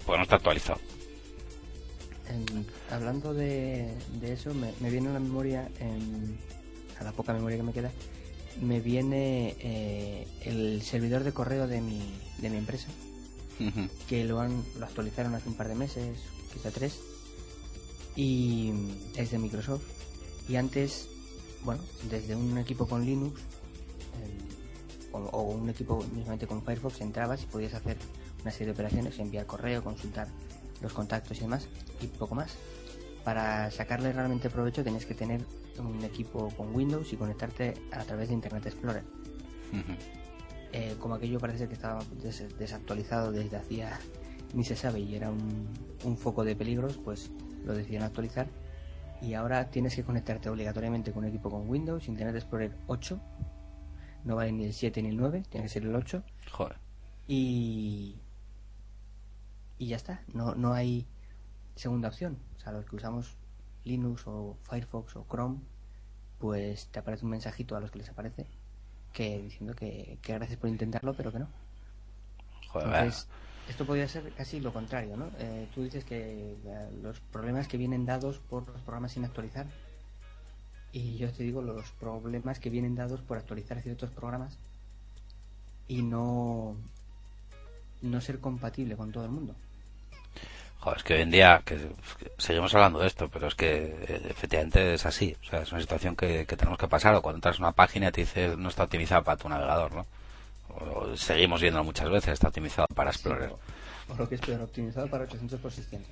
Speaker 1: Pues no está actualizado.
Speaker 2: hablando de, eso, me, viene a la memoria, a la poca memoria que me queda, me viene eh, el servidor de correo de mi, de mi empresa, que lo, han, lo actualizaron hace un par de meses, quizá tres, y es de Microsoft. Y antes, bueno, desde un equipo con Linux o, un equipo mismamente con Firefox entrabas y podías hacer una serie de operaciones, enviar correo, consultar los contactos y demás, y poco más. Para sacarle realmente provecho tenías que tener un equipo con Windows y conectarte a través de Internet Explorer. Eh, como aquello parece que estaba desactualizado desde hacía (laughs) ni se sabe y era un, un foco de peligros, pues lo decidieron actualizar y ahora tienes que conectarte obligatoriamente con un equipo con Windows, Internet Explorer 8 no vale ni el 7 ni el 9, tiene que ser el 8.
Speaker 1: Joder.
Speaker 2: Y. Y ya está, no, no hay segunda opción. O sea, los que usamos Linux o Firefox o Chrome, pues te aparece un mensajito a los que les aparece que diciendo que, gracias por intentarlo, pero que no.
Speaker 1: Joder.
Speaker 2: Entonces, esto podría ser casi lo contrario, ¿no? Eh, tú dices que eh, los problemas que vienen dados por los programas sin actualizar y yo te digo los problemas que vienen dados por actualizar ciertos programas y no no ser compatible con todo el mundo.
Speaker 1: Joder, es que hoy en día que, seguimos hablando de esto, pero es que eh, efectivamente es así. O sea, es una situación que, tenemos que pasar. O cuando entras en una página te dice no está optimizado para tu navegador, ¿no? O, seguimos viendo muchas veces, está optimizado para Explorer.
Speaker 2: o, lo que es peor, optimizado para 800 por 600.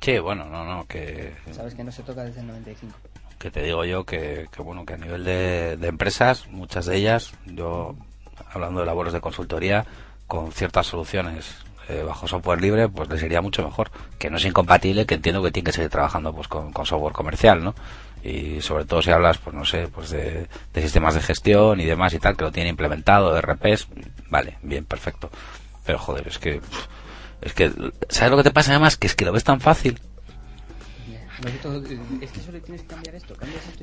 Speaker 1: Sí, bueno, no, no, que...
Speaker 2: Sabes que no se toca desde el 95
Speaker 1: que te digo yo que, bueno que a nivel de, empresas muchas de ellas yo hablando de labores de consultoría con ciertas soluciones eh, bajo software libre pues les sería mucho mejor. Que no es incompatible que entiendo que tiene que seguir trabajando pues con, software comercial no y sobre todo si hablas pues no sé pues de, sistemas de gestión y demás y tal que lo tiene implementado de RPs vale bien perfecto. Pero joder es que es que sabes lo que te pasa además que es que lo ves tan fácil
Speaker 2: es que solo tienes que cambiar esto,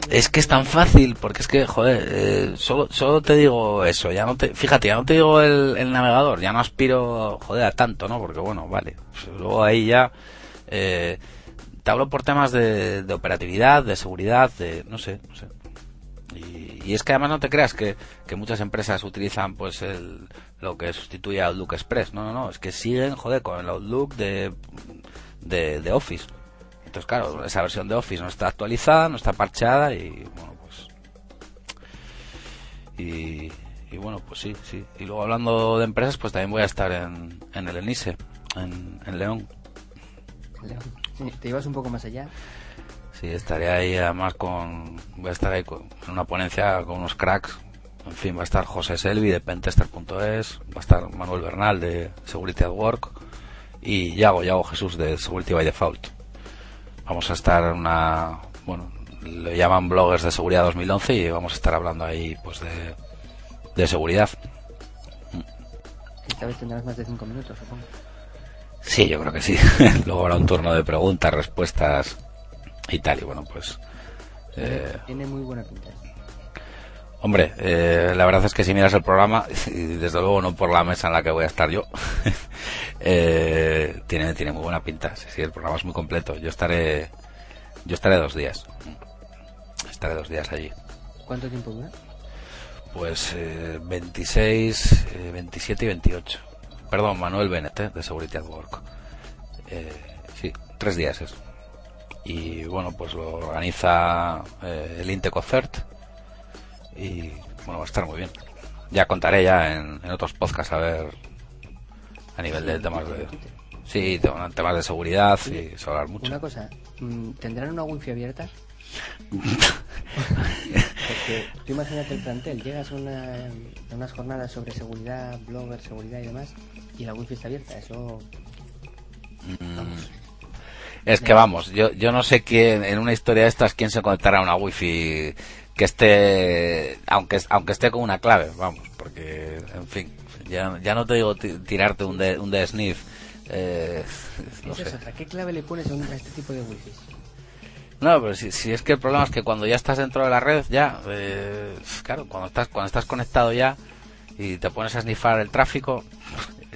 Speaker 1: Es que es tan fácil, porque es que, joder, eh, solo, solo te digo eso, ya no te, fíjate, ya no te digo el, navegador, ya no aspiro, joder, a tanto, ¿no? Porque bueno, vale, pues luego ahí ya, eh, te hablo por temas de, operatividad, de seguridad, de, no sé, no sé. Y, es que además no te creas que, que muchas empresas utilizan pues el, lo que sustituye a Outlook Express, no, no, no, es que siguen, joder, con el Outlook de, de, de Office entonces, claro, esa versión de Office no está actualizada, no está parcheada y bueno, pues. Y, bueno, pues sí, sí. Y luego hablando de empresas, pues también voy a estar en, en el ENISE, en, en León.
Speaker 2: León. ¿Te ibas un poco más allá?
Speaker 1: Sí, estaré ahí además con. Voy a estar ahí con, en una ponencia con unos cracks En fin, va a estar José Selvi de Pentester.es, va a estar Manuel Bernal de Security at Work y Yago, Yago Jesús de Security by Default. Vamos a estar una, bueno, le llaman bloggers de seguridad 2011 y vamos a estar hablando ahí pues de, de seguridad.
Speaker 2: Esta vez tendrás más de 5 minutos, supongo.
Speaker 1: Sí, yo creo que sí. (laughs) Luego habrá un turno de preguntas, respuestas y tal. Y bueno, pues.
Speaker 2: Eh, Tiene muy buena pinta.
Speaker 1: Hombre, eh, la verdad es que si miras el programa, (laughs) y desde luego no por la mesa en la que voy a estar yo, (laughs) eh, tiene, tiene muy buena pinta. Sí, sí, el programa es muy completo. Yo estaré, yo estaré dos días. Estaré dos días allí.
Speaker 2: ¿Cuánto tiempo dura?
Speaker 1: Pues eh, 26, 27 y 28. Perdón, Manuel Bennett, de Security at Work. sí, tres días es. Y bueno, pues lo organiza el Intecocert y bueno, va a estar muy bien. Ya contaré ya en, otros podcasts a ver a nivel de temas de sí, temas de seguridad y hablar mucho.
Speaker 2: Una cosa, mm, ¿tendrán una wifi abierta? (laughs) Porque tú imagínate el plantel, llegas a, unas jornadas sobre seguridad, blogger, seguridad y demás, y la wifi está abierta, eso...
Speaker 1: Mm. Es que vamos, yo, yo no sé quién, en una historia de estas, quién se conectará a una wifi que esté, aunque, aunque esté con una clave, vamos, porque, en fin, ya, ya no te digo tirarte un de, un de sniff. Eh,
Speaker 2: no sé. ¿Qué clave le pones a, este tipo de wifi?
Speaker 1: No, pero si, si, es que el problema es que cuando ya estás dentro de la red, ya, eh, claro, cuando estás, cuando estás conectado ya y te pones a snifar el tráfico,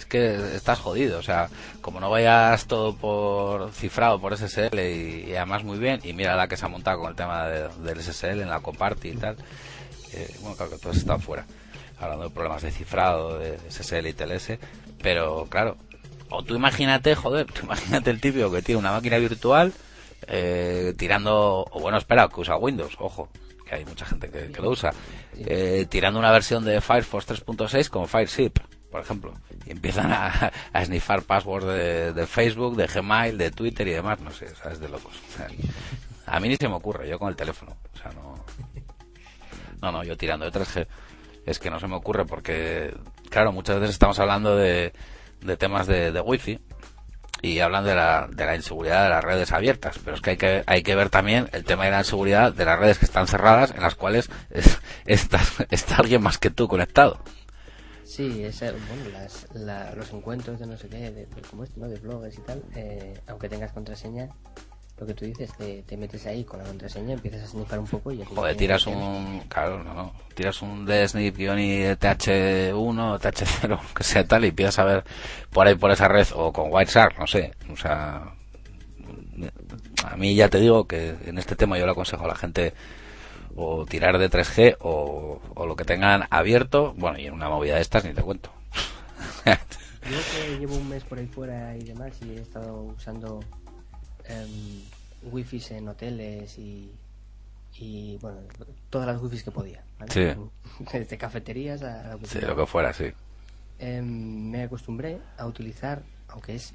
Speaker 1: es que estás jodido. O sea, como no vayas todo por cifrado por SSL y, además muy bien, y mira la que se ha montado con el tema del SSL en la Coparty y tal, eh, bueno, claro que todo está fuera. Hablando de problemas de cifrado, de SSL y TLS, pero claro, o tú imagínate, joder, tú imagínate el típico que tiene una máquina virtual eh, tirando, o bueno, espera, que usa Windows, ojo, que hay mucha gente que, lo usa, eh, tirando una versión de Firefox 3.6 con FireShip por ejemplo, y empiezan a, a snifar passwords de, Facebook, de Gmail, de Twitter y demás, no sé, ¿sabes? De locos. a mí ni se me ocurre, yo con el teléfono. O sea, no. No, no, yo tirando de 3G. Es que no se me ocurre porque, claro, muchas veces estamos hablando de, de temas de, de wifi y hablan de la, de la inseguridad de las redes abiertas, pero es que hay que, hay que ver también el tema de la inseguridad de las redes que están cerradas en las cuales (laughs) está, está alguien más que tú conectado.
Speaker 2: Sí, es, bueno, las, los encuentros de no sé qué, de, como esto, ¿no? de blogs y tal, eh, aunque tengas contraseña, lo que tú dices, te, te, metes ahí con la contraseña, empiezas a snifar un poco y...
Speaker 1: Joder, tiras un... Claro, no, no. Tiras un de snip y TH1, TH0, (laughs) que sea tal, y empiezas a ver por ahí por esa red, o con White Shark, no sé. O sea... A mí ya te digo que en este tema yo le aconsejo a la gente o tirar de 3G o, lo que tengan abierto. Bueno, y en una movida de estas ni te cuento.
Speaker 2: Yo que llevo un mes por ahí fuera y demás y he estado usando um, wifis en hoteles y, y bueno, todas las wifis que podía. (laughs) Desde cafeterías a
Speaker 1: lo que, lo que fuera, sí.
Speaker 2: Em, me acostumbré a utilizar, aunque es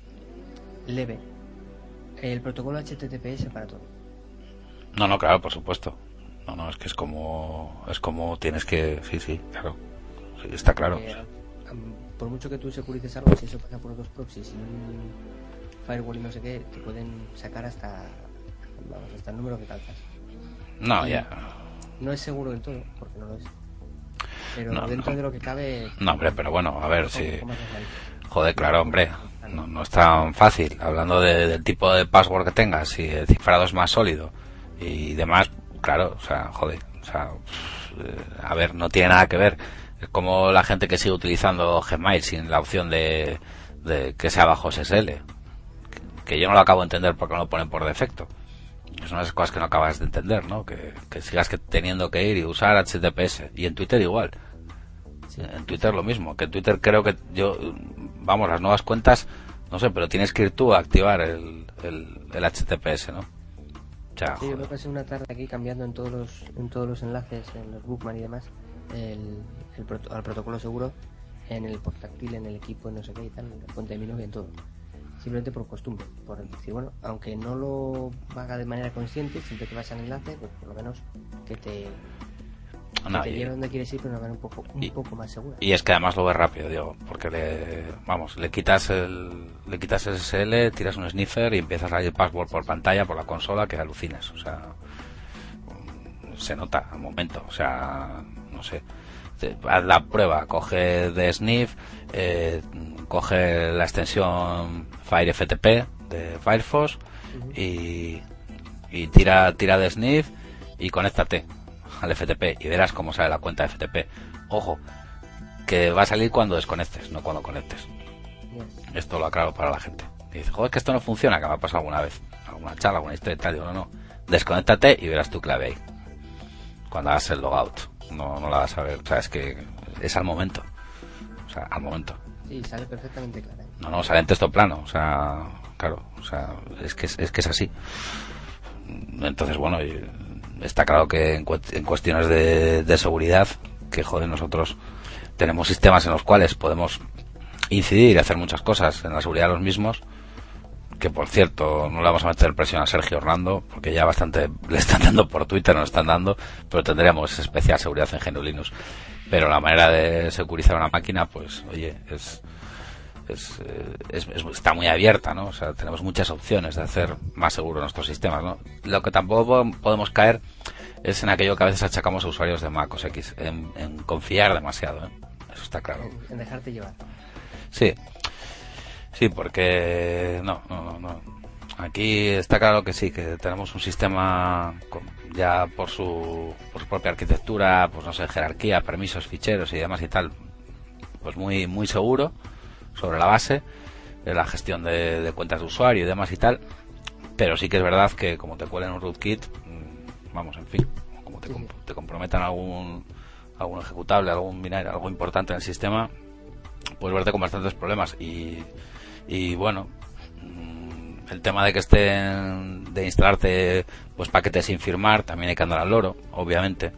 Speaker 2: leve, el protocolo HTTPS para todo.
Speaker 1: No, no, claro, por supuesto. No, no, es que es como, es como tienes que, sí, sí, claro, sí, está claro.
Speaker 2: por mucho que tú securices algo, si eso pasa por dos proxies y un firewall y no sé qué, te pueden sacar hasta, vamos, hasta el número que calzas.
Speaker 1: No, ya.
Speaker 2: No es seguro del todo, porque no lo es. Pero dentro de lo que cabe.
Speaker 1: No, hombre, pero bueno, a ver si. Joder, claro, hombre. No, no es tan fácil. Hablando del tipo de password que tengas, si el cifrado es más sólido y demás, claro, o sea, joder, o sea, eh, a ver, no tiene nada que ver. Es como la gente que sigue utilizando Gmail sin la opción de, que sea bajo SSL. Que yo no lo acabo de entender porque no lo ponen por defecto. Es una de esas cosas que no acabas de entender, ¿no? Que, sigas que teniendo que ir y usar HTTPS. Y en Twitter igual. En Twitter lo mismo. Que en Twitter creo que yo, vamos, las nuevas cuentas, no sé, pero tienes que ir tú a activar el, el, el HTTPS, ¿no?
Speaker 2: Sí, yo me pasé una tarde aquí cambiando en todos los, en todos los enlaces, en los bookman y demás, el, al protocolo seguro, en el portátil, en el equipo, no sé qué y tal, en la fuente de mi novia, en todo. Simplemente por costumbre, por decir, bueno, aunque no lo haga de manera consciente, siempre que vas al enlace, pues por lo menos que te
Speaker 1: No,
Speaker 2: que te
Speaker 1: y-
Speaker 2: lleva donde quieres ir, pero de una manera un poco, un
Speaker 1: y-
Speaker 2: poco más segura.
Speaker 1: Y es que además lo ves rápido, digo, porque le, vamos, le quitas el, le quitas el SSL, tiras un sniffer y empiezas a ir password por pantalla, por la consola, que alucines, o sea, se nota al momento, o sea, no sé, haz la prueba, coge de sniff, eh, coge la extensión Fire FTP de Firefox y, y tira, tira de sniff y conéctate al FTP y verás cómo sale la cuenta de FTP. Ojo, que va a salir cuando desconectes, no cuando conectes.
Speaker 2: Yes.
Speaker 1: Esto lo aclaro para la gente. Y dice, joder, que esto no funciona, que me ha pasado alguna vez. Alguna charla, alguna historia y tal. Digo, no, no. Desconéctate y verás tu clave ahí. Cuando hagas el logout. No, no la vas a ver. O sea, es que es al momento. O sea, al momento.
Speaker 2: Sí, sale perfectamente clara. ¿eh?
Speaker 1: No, no, sale en texto plano. O sea, claro. O sea, es que es, es que es así. Entonces, bueno, está claro que en, en cuestiones de, de seguridad, que joder, nosotros tenemos sistemas en los cuales podemos incidir y hacer muchas cosas en la seguridad de los mismos. Que por cierto, no le vamos a meter presión a Sergio Orlando, porque ya bastante (laughs) le están dando por Twitter, nos están dando, pero tendremos especial seguridad en GNU Linux. Pero la manera de securizar una máquina, pues, oye, es, es, eh, es- es- está muy abierta, ¿no? O sea, tenemos muchas opciones de hacer más seguro nuestros sistemas, ¿no? Lo que tampoco podemos caer es en aquello que a veces achacamos a usuarios de Mac OS X, en, en confiar demasiado, ¿eh? Eso está claro.
Speaker 2: En, dejarte llevar.
Speaker 1: Sí, sí, porque no, no, no, no. Aquí está claro que sí, que tenemos un sistema con- ya por su, por su propia arquitectura, pues no sé, jerarquía, permisos, ficheros y demás y tal, pues muy, muy seguro sobre la base de la gestión de, de cuentas de usuario y demás y tal. Pero sí que es verdad que como te cuelen un rootkit, mm, vamos, en fin, como te, comp- te comprometan algún, algún ejecutable, algún binario, algo importante en el sistema, puedes verte con bastantes problemas. Y, y bueno, mm, el tema de que estén, de instalarte pues paquetes sin firmar, también hay que andar al loro, obviamente.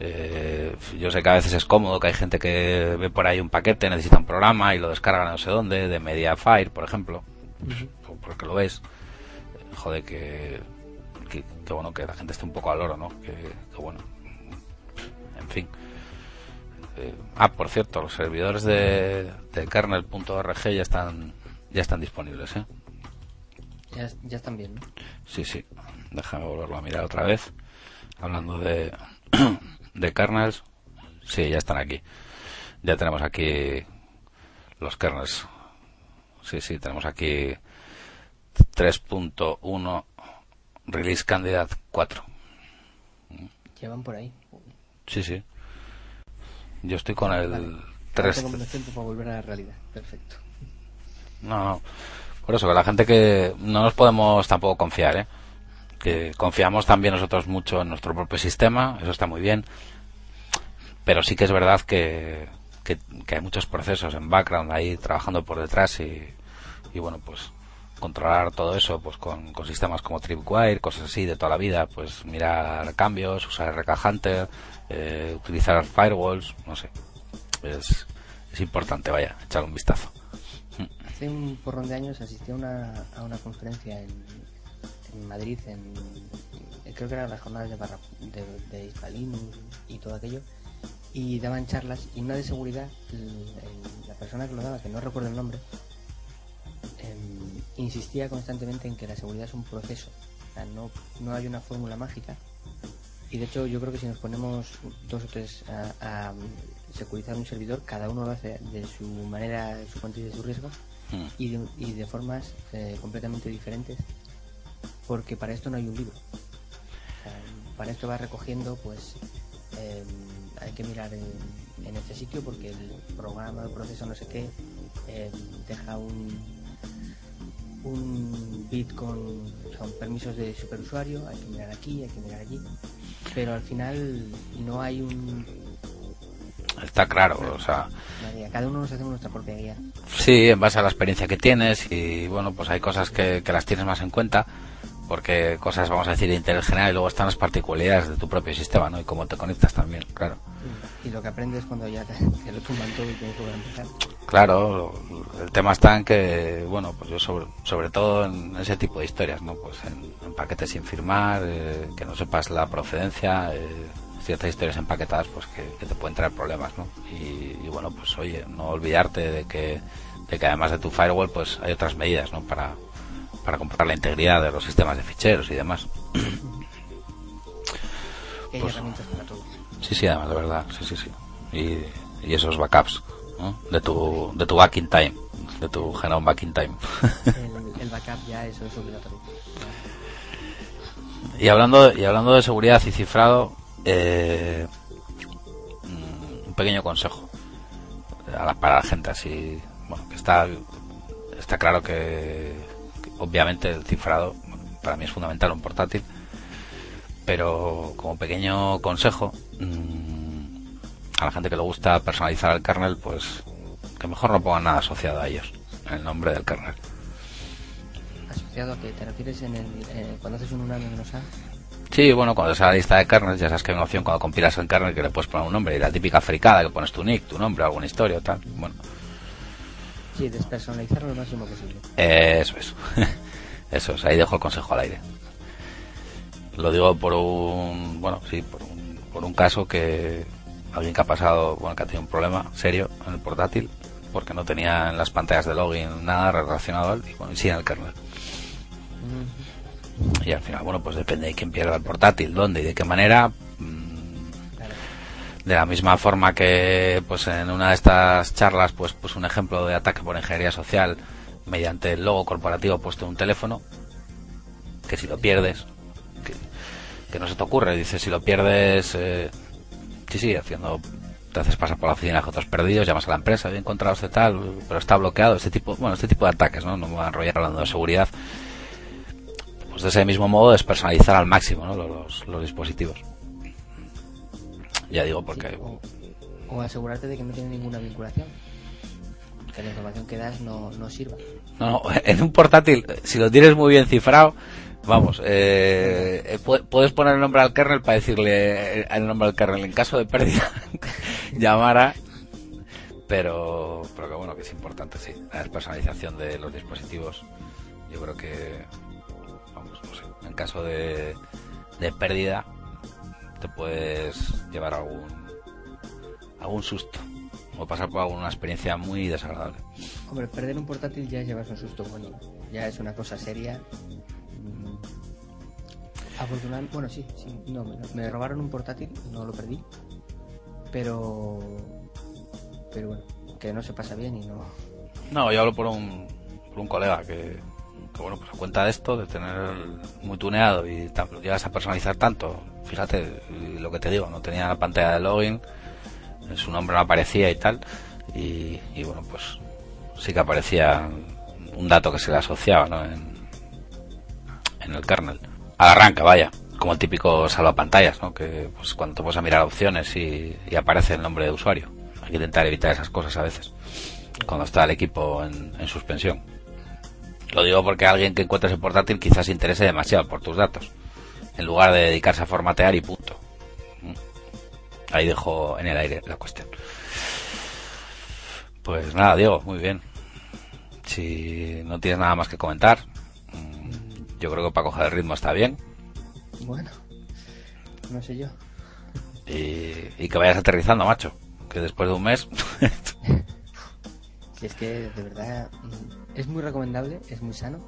Speaker 1: Eh, yo sé que a veces es cómodo, que hay gente que ve por ahí un paquete, necesita un programa y lo descarga no sé dónde, de Mediafire, por ejemplo, porque lo ves. Joder, que, que, que bueno que la gente esté un poco al loro, ¿no? Que, que bueno, en fin. Eh, ah, por cierto, los servidores de, de kernel.org ya están ya están disponibles, ¿eh?
Speaker 2: Ya, ya están bien, ¿no?
Speaker 1: Sí, sí. Déjame volverlo a mirar otra vez. Hablando de, (clears throat) de kernels. Sí, ya están aquí. Ya tenemos aquí los kernels. Sí, sí, tenemos aquí 3.1 Release Candidate 4.
Speaker 2: Llevan por ahí.
Speaker 1: Sí, sí. Yo estoy con el
Speaker 2: Vale. Ahora
Speaker 1: 3.
Speaker 2: tengo menos tiempo para volver a la realidad. Perfecto.
Speaker 1: No, no. Por eso, que la gente que no nos podemos tampoco confiar, ¿eh? Que confiamos también nosotros mucho en nuestro propio sistema, eso está muy bien. Pero sí que es verdad que, que, hay muchos procesos en background ahí trabajando por detrás y, y bueno, pues controlar todo eso pues con, con sistemas como Tripwire, cosas así de toda la vida, pues mirar cambios, usar RK Hunter, eh, utilizar firewalls, no sé. Es, es importante, vaya, echar un vistazo.
Speaker 2: Hace un porrón de años asistí a una, a una conferencia en, en Madrid, en, creo que eran las jornadas de, barra, de, de y todo aquello, y daban charlas, y una de seguridad, la persona que lo daba, que no recuerdo el nombre, em, insistía constantemente en que la seguridad es un proceso, o sea, no, no hay una fórmula mágica, y de hecho yo creo que si nos ponemos dos o tres a, a securizar un servidor, cada uno lo hace de su manera, de su cuenta y de su riesgo,
Speaker 1: Mm.
Speaker 2: y de, y de formas eh, completamente diferentes porque para esto no hay un libro. Sea, para esto vas recogiendo pues eh, hay que mirar en, en este sitio porque el programa el proceso no sé qué eh, deja un un bit con, con permisos de superusuario hay que mirar aquí hay que mirar allí pero al final no hay un
Speaker 1: Está claro, o sea,
Speaker 2: cada uno nos hacemos nuestra propia guía.
Speaker 1: sí, en base a la experiencia que tienes y bueno, pues hay cosas que, que las tienes más en cuenta porque cosas, vamos a decir, de interés general y luego están las particularidades de tu propio sistema, ¿no? Y cómo te conectas también, claro.
Speaker 2: y lo que aprendes cuando ya te, te lo tumban todo y tienes que empezar
Speaker 1: Claro, el tema está en que, bueno, pues yo sobre, sobre todo en ese tipo de historias, ¿no? Pues en, en paquetes sin firmar, eh, que no sepas la procedencia, eh, ciertas historias empaquetadas pues que, te pueden traer problemas, ¿no? Y, y, bueno, pues oye, no olvidarte de que, de que además de tu firewall pues hay otras medidas, ¿no? Para, para comprar la integridad de los sistemas de ficheros y demás. (clears throat)
Speaker 2: Pues, herramientas para todo.
Speaker 1: Sí, sí, además, de verdad, sí, sí, sí. Y, y esos backups, ¿no? De tu, de tu backing time, de tu genome backing time. (laughs)
Speaker 2: El, el backup ya eso es obligatorio.
Speaker 1: Y hablando, y hablando de seguridad y cifrado, eh, un pequeño consejo para la gente así, bueno, que está, está claro que, obviamente el cifrado para mí es fundamental un portátil, pero como pequeño consejo mm, a la gente que le gusta personalizar el kernel, pues que mejor no pongan nada asociado a ellos, en el nombre del kernel
Speaker 2: asociado a que te refieres en el, eh, cuando haces un uname menos A.
Speaker 1: Sí, bueno, cuando sale la lista de kernels, ya sabes que hay una opción cuando compilas el kernel que le puedes poner un nombre, y la típica fricada que pones tu nick, tu nombre, alguna historia o tal. Bueno.
Speaker 2: Sí, despersonalizarlo lo máximo posible.
Speaker 1: eso es. (laughs) eso es, ahí dejo el consejo al aire. Lo digo por un, bueno, sí, por un, por un caso que alguien que ha pasado, bueno, que ha tenido un problema serio en el portátil porque no tenía en las pantallas de login nada relacionado al, y, bueno, y sí en el kernel. Y al final, bueno, pues depende de quién pierda el portátil, dónde y de qué manera. De la misma forma que, pues en una de estas charlas, pues, pues un ejemplo de ataque por ingeniería social mediante el logo corporativo puesto en un teléfono, que si lo pierdes, que, no se te ocurre, dice, si lo pierdes, eh, sí, sí, haciendo te haces pasar por la oficina de otros perdidos, llamas a la empresa, he encontrado este tal, pero está bloqueado, este tipo, bueno, este tipo de ataques, ¿no? No me voy a enrollar hablando de seguridad, pues de ese mismo modo despersonalizar al máximo los, los, dispositivos. Ya digo porque...
Speaker 2: o, asegurarte de que no tiene ninguna vinculación. Que la información que das no, no sirva.
Speaker 1: No, no, (laughs) en un portátil, si lo tienes muy bien cifrado, vamos, eh, eh puedes poner el nombre al kernel para decirle el nombre al kernel en caso de pérdida, (laughs) llamar a... Pero, pero que bueno, que es importante, sí, la despersonalización de los dispositivos. Yo creo que en caso de, de pérdida te puedes llevar algún algún susto o pasar por alguna experiencia muy desagradable.
Speaker 2: Hombre, perder un portátil ya llevas un susto bueno, ya es una cosa seria. Mm. Afortunadamente, bueno, sí, sí, no, me, robaron un portátil, no lo perdí, pero, pero bueno, que no se pasa bien y no.
Speaker 1: No, yo hablo por un, por un colega que, que bueno, pues a cuenta de esto, de tener muy tuneado y lo llegas a personalizar tanto, fíjate lo que te digo, no tenía la pantalla de login, su nombre no aparecía y tal, y, bueno, pues sí que aparecía un dato que se le asociaba ¿no? en, en el kernel. Al arranca, vaya, como el típico salvapantallas, ¿no? que pues cuando te vas a mirar opciones y, aparece el nombre de usuario. Hay que intentar evitar esas cosas a veces, cuando está el equipo en, en suspensión. Lo digo porque alguien que encuentre ese portátil quizás se interese demasiado por tus datos, en lugar de dedicarse a formatear y punto. Mm. Ahí dejo en el aire la cuestión. Pues nada, Diego, muy bien. Si no tienes nada más que comentar, mm, yo creo que para coger el ritmo está bien.
Speaker 2: Bueno, no sé yo.
Speaker 1: Y, y que vayas aterrizando, macho. Que después de un mes. (laughs)
Speaker 2: si es que de verdad es muy recomendable, es muy sano,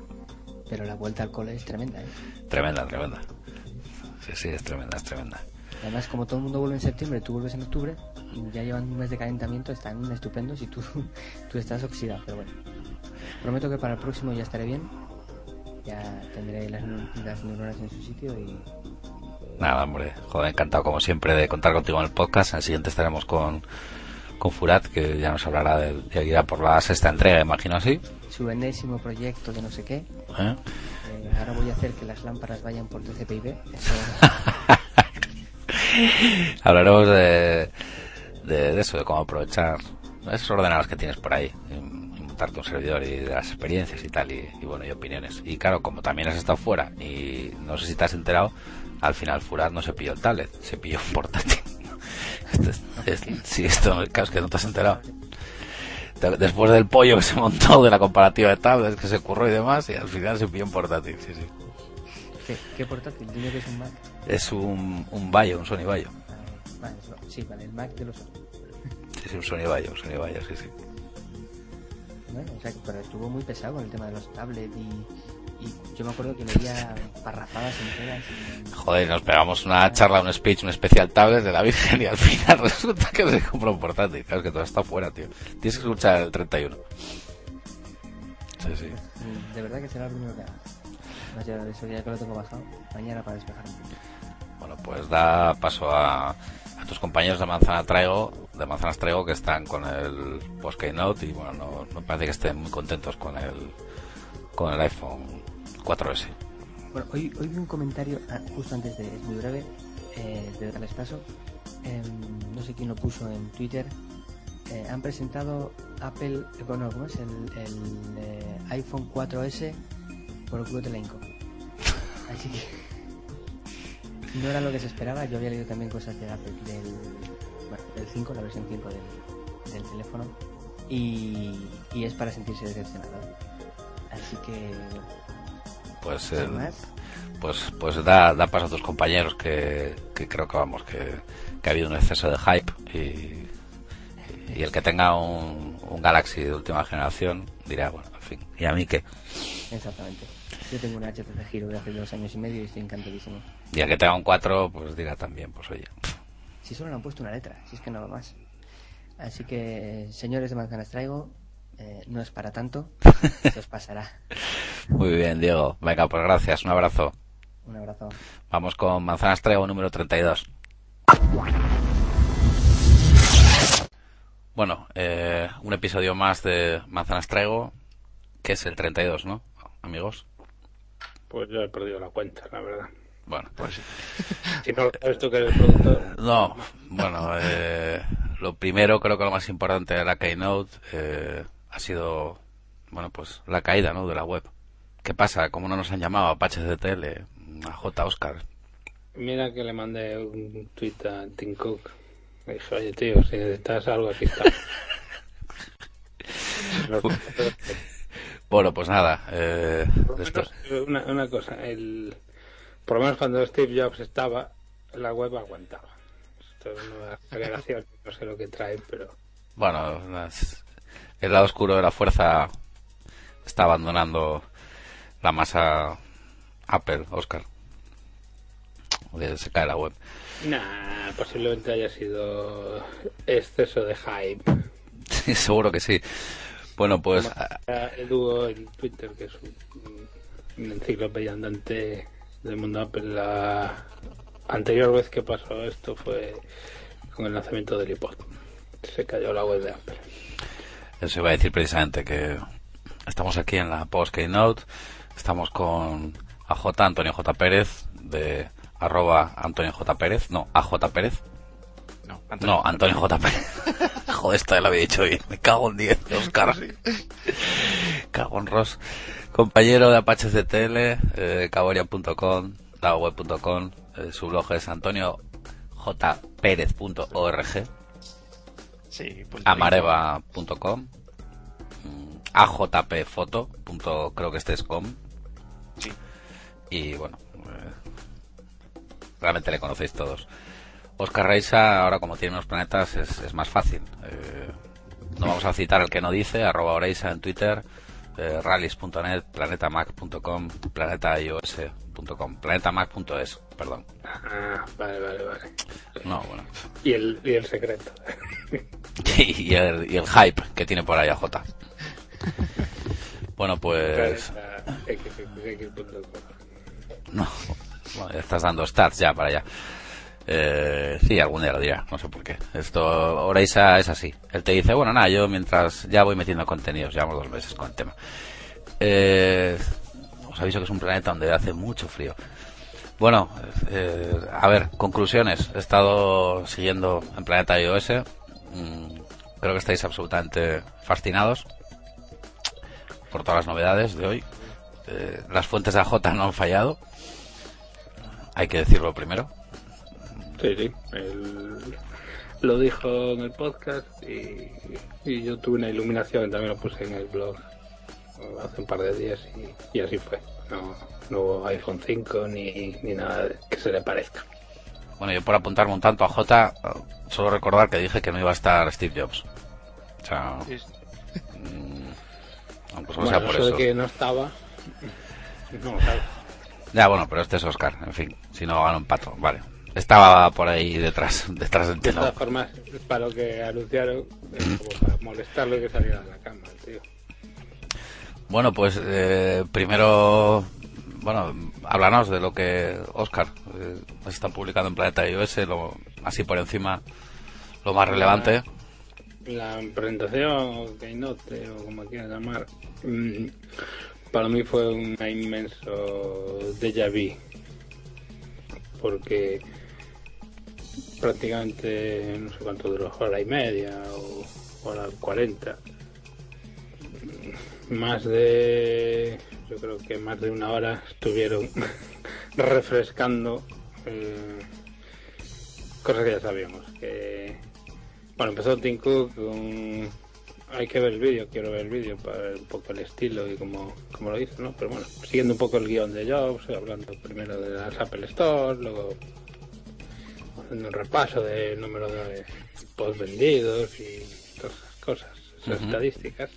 Speaker 2: pero la vuelta al cole es tremenda, ¿eh?
Speaker 1: Tremenda, tremenda. Sí, sí, es tremenda, es tremenda.
Speaker 2: Además, como todo el mundo vuelve en septiembre, tú vuelves en octubre, y ya llevan un mes de calentamiento, están estupendos y tú, (laughs) tú estás oxidado, pero bueno. Prometo que para el próximo ya estaré bien, ya tendré las, las neuronas en su sitio y...
Speaker 1: Nada, hombre, joder, encantado como siempre de contar contigo en el podcast. El siguiente estaremos con con Furat, que ya nos hablará de, de por la sexta entrega, imagino así.
Speaker 2: Su enésimo proyecto de no sé qué. ¿Eh? Ahora voy a hacer que las lámparas vayan por TCP/IP. (laughs)
Speaker 1: Hablaremos de, de, eso, de cómo aprovechar esos ordenadores que tienes por ahí, montarte un servidor y de las experiencias y tal, y, bueno, y opiniones. Y claro, como también has estado fuera y no sé si te has enterado, al final Furat no se pilló el tablet, se pilló un portátil. (laughs) Si esto, es que no te has enterado. Después del pollo que se montó de la comparativa de tablets que se curró y demás, y al final se pilló un portátil,
Speaker 2: ¿Qué, portátil? Dime que es un Mac.
Speaker 1: Es un, un Bayo, un Sony Bayo.
Speaker 2: Ah, sí, vale, el Mac de los.
Speaker 1: Sí, sí, un Sony Vaio, un Sony Vaio, sí, sí.
Speaker 2: Bueno, o sea, que- pero estuvo muy pesado con el tema de los tablets y, y yo me acuerdo que leía parrafadas enteras.
Speaker 1: Joder, nos pegamos una charla, un speech, un especial tablet de la Virgen y al final (laughs) resulta que se compra un portátil. Claro, es que todo está fuera, tío. Tienes que escuchar el 31. Sí, sí.
Speaker 2: y De verdad que será lo primero que haga. Más allá de eso, ya que lo tengo bajado, mañana para despejar un poco.
Speaker 1: Bueno, pues da paso a, a tus compañeros de Manzana Traigo, de Manzanas Traigo, que están con el Post Note y bueno, no, no parece que estén muy contentos con el con el iPhone 4S.
Speaker 2: Bueno, hoy, hoy vi un comentario, ah, justo antes de, es muy breve, eh, de darles paso. em, no sé quién lo puso en Twitter. eh, han presentado Apple, eh, bueno, ¿cómo es? El, eh, iPhone 4S por el culo Inco. Así que (laughs) no era lo que se esperaba. Yo había leído también cosas de Apple, del, bueno, del 5, la versión 5 del, del teléfono. Y, y es para sentirse decepcionado. Así que,
Speaker 1: Pues
Speaker 2: más,
Speaker 1: pues pues da, da paso a tus compañeros que, que creo que vamos que, que ha habido un exceso de hype y, y el que tenga un, un Galaxy de última generación dirá bueno en fin y a mí qué
Speaker 2: Exactamente. Yo tengo una HTC Giro de hace dos años y medio y estoy encantadísimo.
Speaker 1: y el que tenga un 4 pues dirá también pues oye
Speaker 2: Si solo le han puesto una letra, si es que no va más. Así que, señores de Manzanas Traigo, eh, no es para tanto, (laughs) se os pasará.
Speaker 1: muy bien Diego venga pues gracias un abrazo
Speaker 2: Un abrazo.
Speaker 1: vamos con Manzanas Traigo número 32 bueno eh, un episodio más de Manzanas Traigo que es el 32 ¿no? amigos
Speaker 3: Pues yo he perdido la cuenta, la verdad.
Speaker 1: bueno pues
Speaker 3: Si no lo sabes tú que eres productor, (laughs)
Speaker 1: No, bueno, eh, lo primero, creo que lo más importante de la Keynote eh, ha sido, bueno, pues la caída, ¿no? De la web. ¿Qué pasa? ¿Cómo no nos han llamado Apaches de Tele? A J. Oscar.
Speaker 3: mira que le mandé un tweet a Tim Cook. Le dije, oye tío, si necesitas algo aquí está. (laughs)
Speaker 1: Bueno, pues nada, eh,
Speaker 3: una, una cosa, el, por lo menos cuando Steve Jobs estaba, la web aguantaba. Esto es una generación, no sé lo que trae, pero
Speaker 1: bueno, las- el lado oscuro de la fuerza está abandonando la masa Apple, Oscar. Se cae la web.
Speaker 3: nah, posiblemente haya sido exceso de hype.
Speaker 1: Sí, (laughs) seguro que sí. Bueno, pues
Speaker 3: Edu en Twitter, que es un, un enciclopedia andante del mundo Apple. La anterior vez que pasó esto fue con el lanzamiento del iPod. Se cayó la web de Apple.
Speaker 1: Eso iba a decir precisamente que estamos aquí en la post Keynote, estamos con AJ Antonio J. Pérez de arroba Antonio J. Pérez, no, AJ Pérez,
Speaker 4: No,
Speaker 1: no, Antonio J. Pérez. (laughs) Joder, esta lo había dicho hoy, me cago en 10, Oscar. (laughs) (laughs) Cago en Ross. Compañero de Apaches de Tele, eh, caboria.com, laweb.com, eh, su blog es antoniojperez.org
Speaker 4: Sí,
Speaker 1: amareva.com mm, ajpfoto. creo que este es com.
Speaker 4: Sí.
Speaker 1: y bueno eh, realmente le conocéis todos. Oscar Reisa ahora como tiene unos planetas es, es más fácil. Eh, no vamos a citar el que no dice arroba Oreisa en Twitter eh, rallies.net planetamac.com planetaios.com planetamac.es perdón
Speaker 3: Ah, vale, vale, vale.
Speaker 1: no bueno
Speaker 3: Y el, y el secreto. (laughs)
Speaker 1: y, el, y el hype que tiene por ahí AJ bueno pues. No, bueno, ya estás dando stats ya para allá. Eh, sí, algún día lo dirá, no sé por qué. Esto, Oreisa es así. Él te dice, bueno, nada, yo mientras ya voy metiendo contenidos, llevamos dos meses con el tema. Eh, os aviso que es un planeta donde hace mucho frío. Bueno, eh, a ver, conclusiones. He estado siguiendo en Planeta iOS. Mm, creo que estáis absolutamente fascinados por todas las novedades de hoy. Eh, las fuentes de AJ no han fallado. Hay que decirlo primero.
Speaker 3: Sí, sí. Él lo dijo en el podcast y, y yo tuve una iluminación, también lo puse en el blog hace un par de días y, y así fue. No, no hubo iPhone 5 ni, ni nada que se le parezca.
Speaker 1: Bueno, yo por apuntarme un tanto a J, solo recordar que dije que no iba a estar Steve Jobs. O sea,
Speaker 4: Sí,
Speaker 1: mm, pues, o
Speaker 3: Bueno,
Speaker 1: sea, por
Speaker 3: eso de que no estaba. No.
Speaker 1: Ya, bueno, pero este es Oscar, en fin, si no gano un pato, vale. Estaba por ahí detrás, detrás del
Speaker 3: De
Speaker 1: telón.
Speaker 3: todas formas, para lo que anunciaron, es como para molestarlo y que saliera de la cama, tío.
Speaker 1: Bueno, pues eh, primero, bueno, háblanos de lo que Oscar eh, está publicando en Planeta iOS, lo, así por encima, lo más relevante.
Speaker 3: La presentación, Keynote o como quieras llamar, mm, para mí fue un inmenso déjà vu. Porque prácticamente, no sé cuánto duró, hora y media o hora cuarenta. Más de, yo creo que más de una hora estuvieron (laughs) refrescando eh, cosas que ya sabíamos. Que, bueno, empezó Tim Cook con... Hay que ver el vídeo, quiero ver el vídeo para ver un poco el estilo y cómo, cómo lo hizo, ¿no? Pero bueno, siguiendo un poco el guion de Jobs, hablando primero de las Apple Store, luego haciendo un repaso del número de post vendidos y todas esas cosas, esas estadísticas.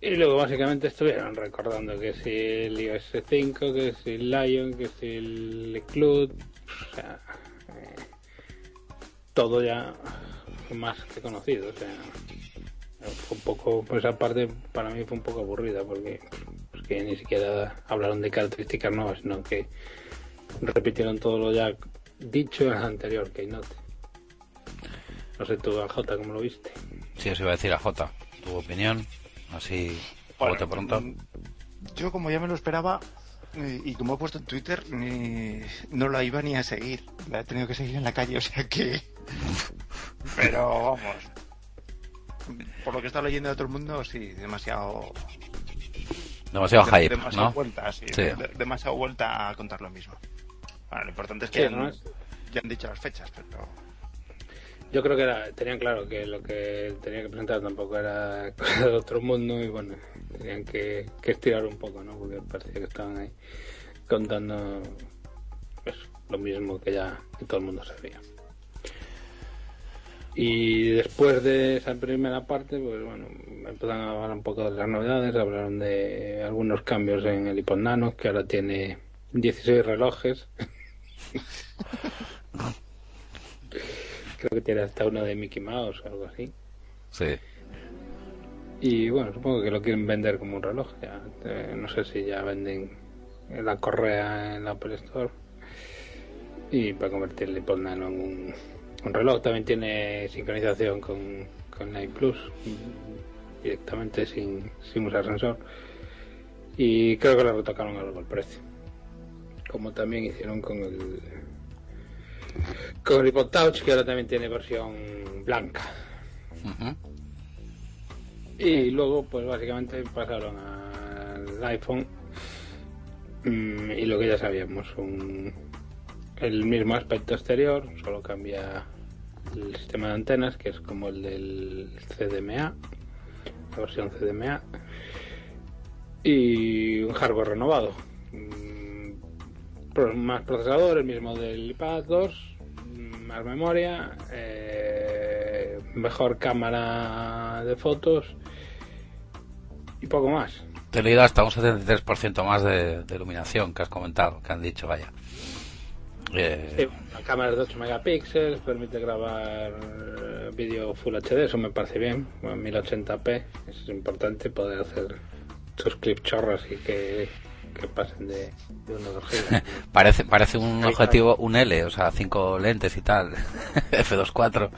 Speaker 3: Y luego básicamente estuvieron recordando que si el iOS 5, que si el Lion, que si el Cloud, o sea, eh, todo ya más que conocido, o sea, fue un poco, pues esa parte para mí fue un poco aburrida porque, porque ni siquiera hablaron de características nuevas, sino que repitieron todo lo ya dicho en el anterior Keynote. No sé tú, J, ¿cómo lo viste?
Speaker 1: Sí, os iba a decir a J, tu opinión, así,
Speaker 4: Bueno,
Speaker 1: bote pronto.
Speaker 4: mm, Yo, como ya me lo esperaba, eh, y como he puesto en Twitter, ni- no la iba ni a seguir. La he tenido que seguir en la calle, o sea que. (laughs) Pero vamos. Por lo que está leyendo de todo el mundo, sí, demasiado.
Speaker 1: Demasiado
Speaker 4: de-
Speaker 1: hype,
Speaker 4: demasiado
Speaker 1: ¿no?
Speaker 4: vuelta, sí,
Speaker 1: Sí.
Speaker 4: de- demasiado vuelta a contar lo mismo. Bueno, lo importante es que
Speaker 3: Sí, además-
Speaker 4: ya han dicho las fechas, pero.
Speaker 3: Yo creo que era, tenían claro que lo que tenía que presentar tampoco era (laughs) cosa de otro mundo y bueno, tenían que, que estirar un poco, ¿no? Porque parecía que estaban ahí contando pues, lo mismo que ya que todo el mundo sabía. Y después de esa primera parte, pues bueno, empezaron a hablar un poco de las novedades, hablaron de algunos cambios en el iPod Nano, que ahora tiene 16 relojes. (laughs) Creo que tiene hasta uno de Mickey Mouse o algo así.
Speaker 1: Sí.
Speaker 3: Y bueno, supongo que lo quieren vender como un reloj. Ya, eh, no sé si ya venden la correa en la Apple Store. Y para convertir el iPod Nano en un, un reloj. También tiene sincronización con, con iPlus mm, directamente sin, sin usar sensor. Y creo que le retocaron algo el precio. Como también hicieron con el con el iPod Touch, que ahora también tiene versión blanca. Y luego, pues básicamente pasaron al iPhone mm, y lo que ya sabíamos, un, el mismo aspecto exterior, solo cambia el sistema de antenas, que es como el del CDMA, la versión CDMA, y un hardware renovado. Mm, Más procesador, el mismo del iPad 2, mm, más memoria, eh, mejor cámara de fotos y poco más.
Speaker 1: Te he leído hasta un 73% más de, de iluminación que has comentado, que han dicho, vaya. Eh,
Speaker 3: Sí, la cámara es de 8 megapíxeles, permite grabar eh, vídeo Full HD, eso me parece bien, bueno, 1080p, es importante poder hacer sus clips chorros y que, que pasen de, de 1 a 2 gigas.
Speaker 1: Parece, parece un
Speaker 3: Ahí
Speaker 1: objetivo, un L, o sea, cinco lentes y tal. (laughs) F24.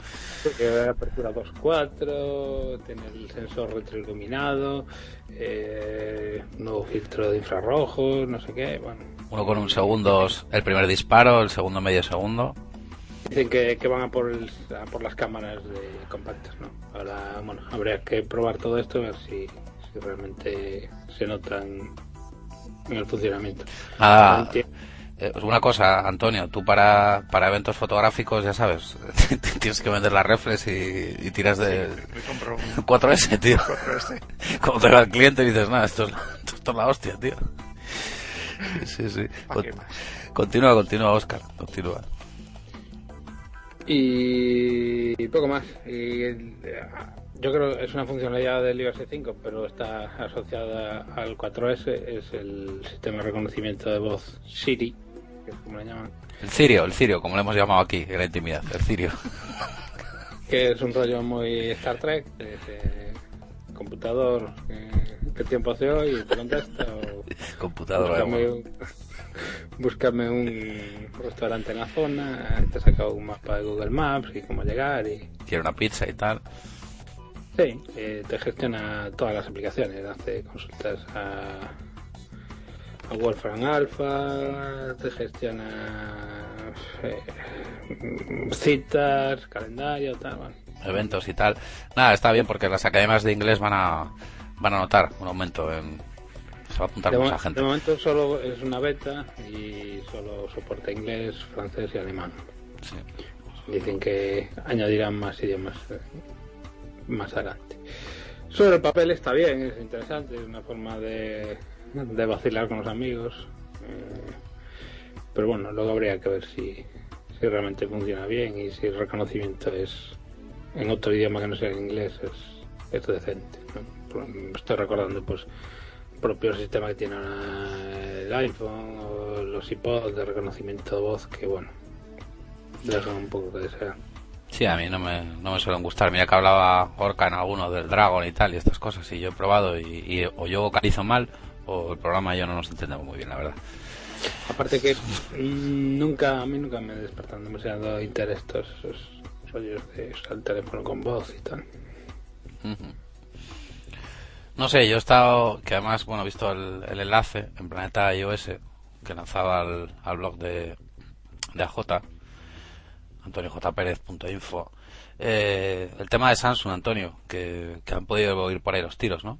Speaker 3: Tiene apertura 2.4, tiene el sensor retroiluminado, eh, nuevo filtro de infrarrojos, no sé qué, bueno.
Speaker 1: Uno con un segundo, el primer disparo, el segundo medio segundo.
Speaker 3: Dicen que, que van a por, el- a por las cámaras de compactas, ¿no? Ahora, bueno, habría que probar todo esto, a ver si, si realmente se notan en el funcionamiento.
Speaker 1: Nada,
Speaker 3: Enti-
Speaker 1: eh, una cosa, Antonio, tú para, para eventos fotográficos, ya sabes, (laughs) tienes que vender las reflex y, y tiras de
Speaker 4: Me compro un (laughs)
Speaker 1: 4S, tío. (laughs)
Speaker 4: 4S.
Speaker 1: Cuando te va el cliente y dices, nada, esto es, esto es la hostia, tío. Sí, sí.
Speaker 4: ¿Pa' qué más?
Speaker 1: continúa, continúa, Oscar, continúa.
Speaker 3: Y, poco más. Y, yo creo que es una funcionalidad del iOS 5, pero está asociada al 4S, es el sistema de reconocimiento de voz Siri, que es como le llaman.
Speaker 1: El Cirio, el Cirio, como le hemos llamado aquí en la intimidad, el Cirio.
Speaker 3: que es un rollo muy Star Trek, de computador, ¿qué tiempo hace hoy? ¿Te contesta? O (laughs)
Speaker 1: computador, (laughs)
Speaker 3: búscame un restaurante en la zona, te saca un mapa de Google Maps y cómo llegar. y
Speaker 1: Quiere una pizza y tal.
Speaker 3: Sí, eh, te gestiona todas las aplicaciones, hace consultas a, a Wolfram Alpha, te gestiona eh, citas, calendario, tal,
Speaker 1: eventos y tal. Nada, está bien porque las academias de inglés van a van a notar un aumento en se va a apuntar mucha gente.
Speaker 3: De momento solo es una beta y solo soporta inglés, francés y alemán. Dicen que añadirán más idiomas eh, más adelante. Sobre el papel está bien, es interesante, es una forma de, de vacilar con los amigos. Eh, pero bueno, luego habría que ver si, si realmente funciona bien y si el reconocimiento es en otro idioma que no sea en inglés es, es decente. Estoy recordando pues propio sistema que tiene el iPhone o los iPods de reconocimiento de voz que bueno dejan un poco que desear.
Speaker 1: Sí, a mí no me, no me suelen gustar. Mira que hablaba Orca en alguno del Dragon y tal y estas cosas y yo he probado y, o yo vocalizo mal o el programa yo no nos entendemos muy bien, la verdad.
Speaker 3: Aparte que nunca, a mí nunca me despertan demasiado interés estos esos rollos de usar el teléfono con voz y tal.
Speaker 1: No sé, yo he estado, que además, bueno, he visto el, enlace en Planeta iOS que lanzaba al, blog de, de AJ, antoniojpérez.info. Eh, el tema de Samsung, Antonio, que, han podido oír por ahí los tiros, ¿no?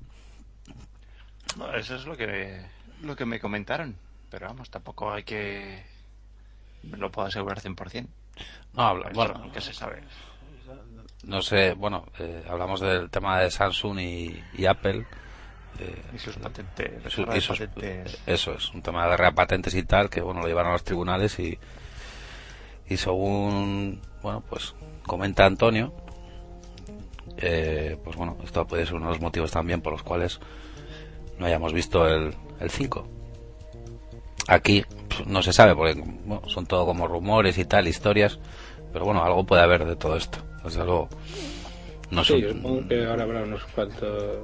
Speaker 4: no eso es lo que, lo que me comentaron, pero vamos, tampoco hay que... lo puedo asegurar 100%.
Speaker 1: No, bueno,
Speaker 4: ¿qué se sabe?
Speaker 1: No sé, bueno, eh, hablamos del tema de Samsung y, Apple.
Speaker 4: Eh, y sus patentes.
Speaker 1: Eso es, un tema de repatentes y tal, que bueno, lo llevaron a los tribunales y, y según, bueno, pues comenta Antonio, eh, pues bueno, esto puede ser uno de los motivos también por los cuales no hayamos visto el, el 5. Aquí pues, no se sabe, porque son todo como rumores y tal, historias, pero bueno, algo puede haber de todo esto. Desde luego,
Speaker 3: no sí, supongo que ahora habrá unos cuantos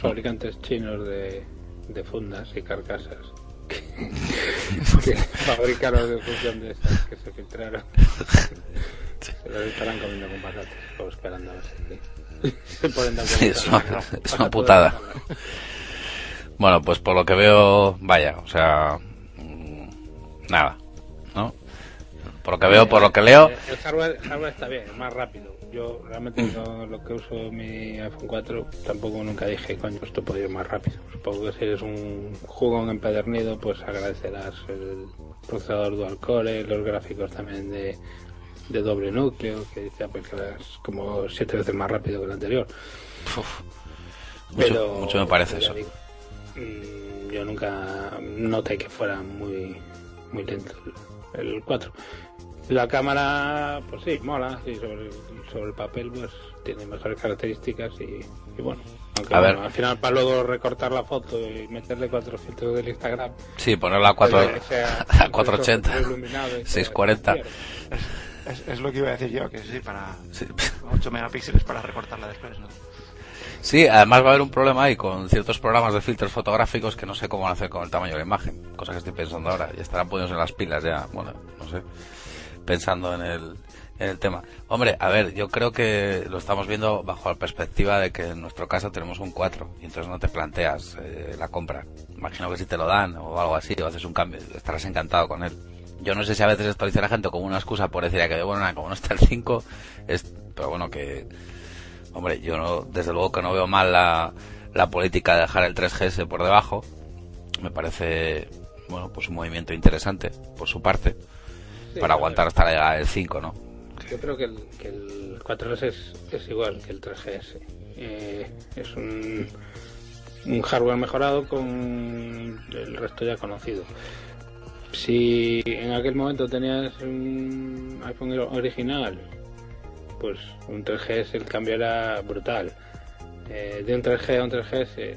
Speaker 3: fabricantes chinos de, de fundas y carcasas que, (laughs) fabricaron de función de esas que se filtraron. se las estarán comiendo con patatas o esperando a ver si se (laughs) pueden dar
Speaker 1: sí, es, una, es una putada. Bueno, pues por lo que veo, vaya, o sea, nada, ¿no? Por lo que veo, por lo que leo.
Speaker 3: El hardware, está bien, es más rápido. Yo realmente lo que uso mi iPhone 4 tampoco nunca dije, coño, esto podría ir más rápido. Supongo que si eres un jugón empedernido, pues agradecerás el procesador dual core, los gráficos también de, de doble núcleo, que dice Apple que es como siete veces más rápido que el anterior.
Speaker 1: mucho, mucho me parece eso.
Speaker 3: Mm, yo nunca noté que fuera muy muy lento el, 4. La cámara, pues sí, mola, sí, sobre, sobre el papel, pues tiene mejores características y, bueno. Aunque al final para luego recortar la foto y meterle cuatro filtros del Instagram.
Speaker 1: Sí, ponerla a, 4, (laughs) a 480, 640. (laughs)
Speaker 4: Es, es, lo que iba a decir yo, que sí, para 8 megapíxeles para recortarla después, ¿no?
Speaker 1: Sí, además va a haber un problema ahí con ciertos programas de filtros fotográficos que no sé cómo van a hacer con el tamaño de la imagen, cosa que estoy pensando ahora. Ya estarán poniéndose en las pilas ya, bueno, no sé, pensando en el, en el tema. Hombre, a ver, yo creo que lo estamos viendo bajo la perspectiva de que en nuestro caso tenemos un 4 y entonces no te planteas eh, la compra. Imagino que si te lo dan o algo así o haces un cambio, estarás encantado con él. Yo no sé si a veces esto dice la gente como una excusa por decir que, bueno, como no está el 5, es, pero bueno, que Hombre, yo no, desde luego que no veo mal la, la política de dejar el 3GS por debajo. Me parece, bueno, pues un movimiento interesante por su parte para aguantar hasta la llegada del 5, ¿no?
Speaker 3: Yo creo que el, que el 4S es, es, igual que el 3GS. Eh, es un, un hardware mejorado con el resto ya conocido. si en aquel momento tenías un iPhone original, pues un 3GS el cambio era brutal. Eh, de un 3G a un 3GS,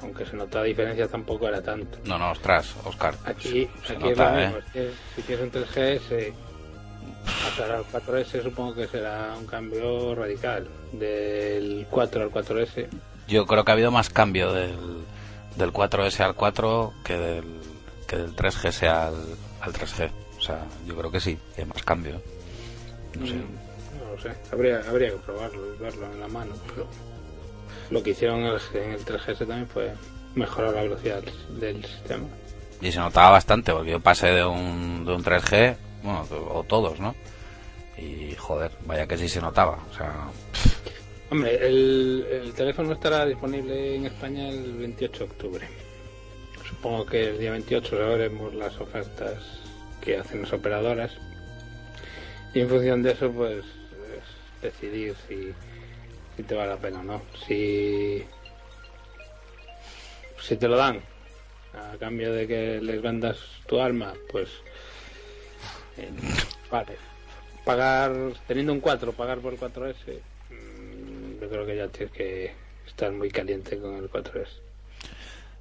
Speaker 3: aunque se nota diferencia, tampoco era tanto.
Speaker 1: No, no, ostras, Oscar.
Speaker 3: Aquí,
Speaker 1: se
Speaker 3: aquí es
Speaker 1: nota,
Speaker 3: lo
Speaker 1: ¿eh?
Speaker 3: mismo, es que si tienes un 3GS, pasar al 4S supongo que será un cambio radical. Del 4 al 4S,
Speaker 1: Yo creo que ha habido más cambio del, del 4S al 4 que del, que del 3GS al, al 3G. O sea, yo creo que sí, que hay más cambio. No sé.
Speaker 3: Mm, No lo sé, habría, habría que probarlo y verlo en la mano, pero lo que hicieron en el, en el 3GS también fue mejorar la velocidad del, del sistema.
Speaker 1: Y se notaba bastante, porque yo pasé de un, de un 3G, bueno, o todos, ¿no? Y joder, vaya que sí se notaba. O sea,
Speaker 3: Hombre, el, el teléfono estará disponible en España el 28 de octubre. Supongo que el día 28 veremos las ofertas que hacen las operadoras. Y en función de eso, pues es decidir si, si te vale la pena o no. Si, si te lo dan a cambio de que les vendas tu alma, pues eh, vale. Pagar, teniendo un 4, pagar por el 4S, mm, yo creo que ya tienes que estar muy caliente con el 4S.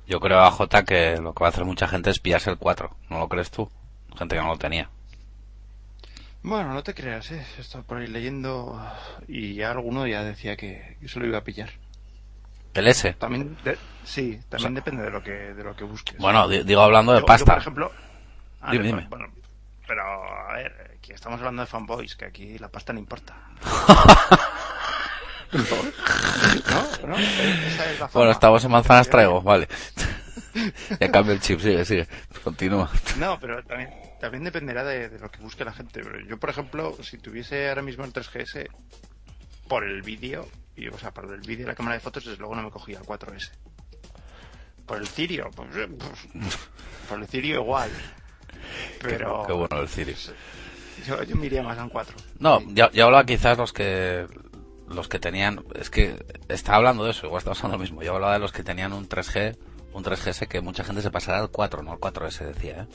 Speaker 1: yo creo a J que lo que va a hacer mucha gente es pillarse el 4. ¿No lo crees tú? Gente que no lo tenía.
Speaker 4: Bueno, no te creas, ¿eh? He estado por ahí leyendo y ya alguno ya decía que, se lo iba a pillar.
Speaker 1: El S.
Speaker 4: También, de- sí, también
Speaker 1: O sea-
Speaker 4: depende de lo que de lo que busques.
Speaker 1: Bueno, di- digo hablando de
Speaker 4: Yo- yo,
Speaker 1: pasta.
Speaker 4: por ejemplo, ah,
Speaker 1: Dime, dime.
Speaker 4: Bueno, pero a ver, aquí estamos hablando de fanboys, que aquí la pasta no importa. (laughs) ¿No? ¿No? Esa es la
Speaker 1: Bueno, estamos en manzanas traigo, vale. (laughs) ya cambio el chip, sigue, sigue. Continúa.
Speaker 4: No, pero también, también dependerá de, de lo que busque la gente. Yo, por ejemplo, si tuviese ahora mismo el 3GS, por el vídeo, y, o sea, por el vídeo y la cámara de fotos, desde luego no me cogía el 4S. Por el Cirio, pues, eh, pues, por el Cirio igual. Pero
Speaker 1: Qué bueno el Cirio.
Speaker 4: yo, yo me iría más a un 4.
Speaker 1: No, yo, yo hablaba quizás los que los que tenían, es que estaba hablando de eso, igual estaba hablando lo mismo. Yo hablaba de los que tenían un 3G, un 3GS que mucha gente se pasará al 4, no al 4S decía, ¿eh?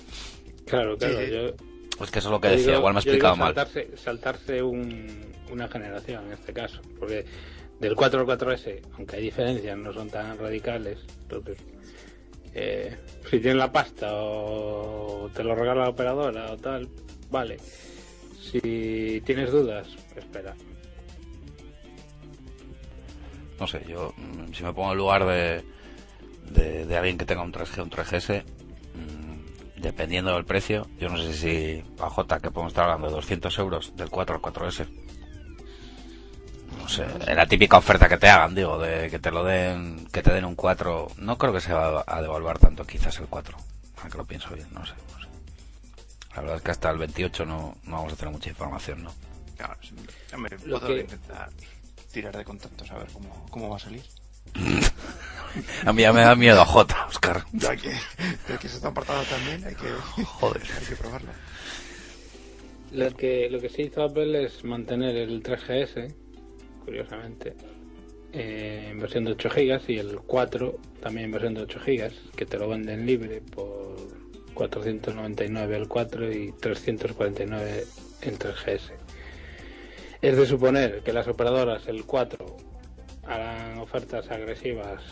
Speaker 3: Claro, claro.
Speaker 4: Sí, sí.
Speaker 3: Yo,
Speaker 1: Pues que eso es lo que
Speaker 3: yo
Speaker 1: decía,
Speaker 3: digo-
Speaker 1: igual me he
Speaker 3: digo
Speaker 1: explicado mal.
Speaker 3: saltarse, Saltarse un- una generación en este caso. Porque del 4 al 4S, aunque hay diferencias, no son tan radicales. Entonces, eh, si tienes la pasta o te lo regala la operadora o tal, vale. Si tienes dudas, espera.
Speaker 1: No sé, yo mm, si me pongo en lugar de, de, de alguien que tenga un 3G, un 3GS, mm, dependiendo del precio, yo no sé si a J que podemos estar hablando de 200 euros del 4 al 4S. No sé, en la típica oferta que te hagan, digo, de que te lo den, que te den un 4, no creo que se va a devaluar tanto quizás el 4, aunque lo pienso bien, no sé, no sé. La verdad es que hasta el 28 no, no vamos a tener mucha información, ¿no?
Speaker 4: Claro. Hombre,
Speaker 3: Lo
Speaker 4: puedo
Speaker 3: que-
Speaker 4: intentar tirar de contactos a ver cómo, cómo va a salir. (laughs)
Speaker 1: A mí ya me da miedo a J, Oscar.
Speaker 4: Ya que, ya que se está apartado también, hay que,
Speaker 1: Joder. (laughs)
Speaker 4: hay que probarlo.
Speaker 3: Lo que, lo que sí hizo Apple es mantener el 3GS, curiosamente, eh, en versión de 8 GB y el 4 también en versión de 8 GB, que te lo venden libre por 499 el 4 y 349 el 3GS. Es de suponer que las operadoras el 4 harán ofertas agresivas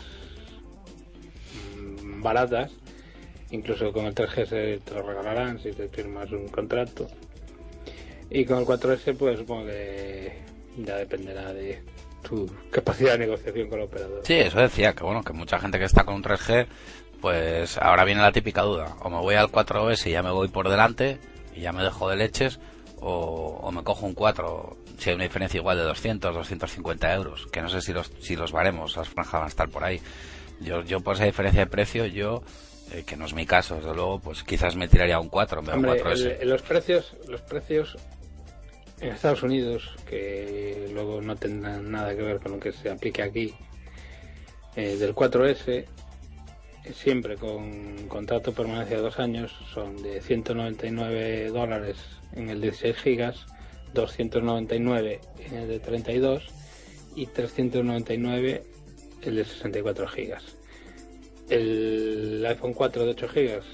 Speaker 3: mm, baratas, incluso con el 3GS te lo regalarán si te firmas un contrato. Y con el 4S, pues supongo que ya dependerá de tu capacidad de negociación con el operador.
Speaker 1: Sí, eso decía, que bueno, que mucha gente que está con un 3G, pues ahora viene la típica duda. O me voy al 4S y ya me voy por delante y ya me dejo de leches, o, o me cojo un 4, si hay una diferencia igual de 200, 250 euros, que no sé si los, si los baremos, las franjas van a estar por ahí. Yo, yo por esa diferencia de precio, yo, eh, que no es mi caso, desde luego, pues quizás me tiraría un 4 en vez de un
Speaker 3: Hombre,
Speaker 1: 4S.
Speaker 3: el- los precios, los precios en Estados Unidos, que luego no tendrán nada que ver con lo que se aplique aquí, eh, del 4S, eh, siempre con contrato permanencia de dos años, son de 199 dólares en el de 16 gigas, 299 en el de 32 y 399 el de 64 gigas. El iPhone 4 de 8 gigas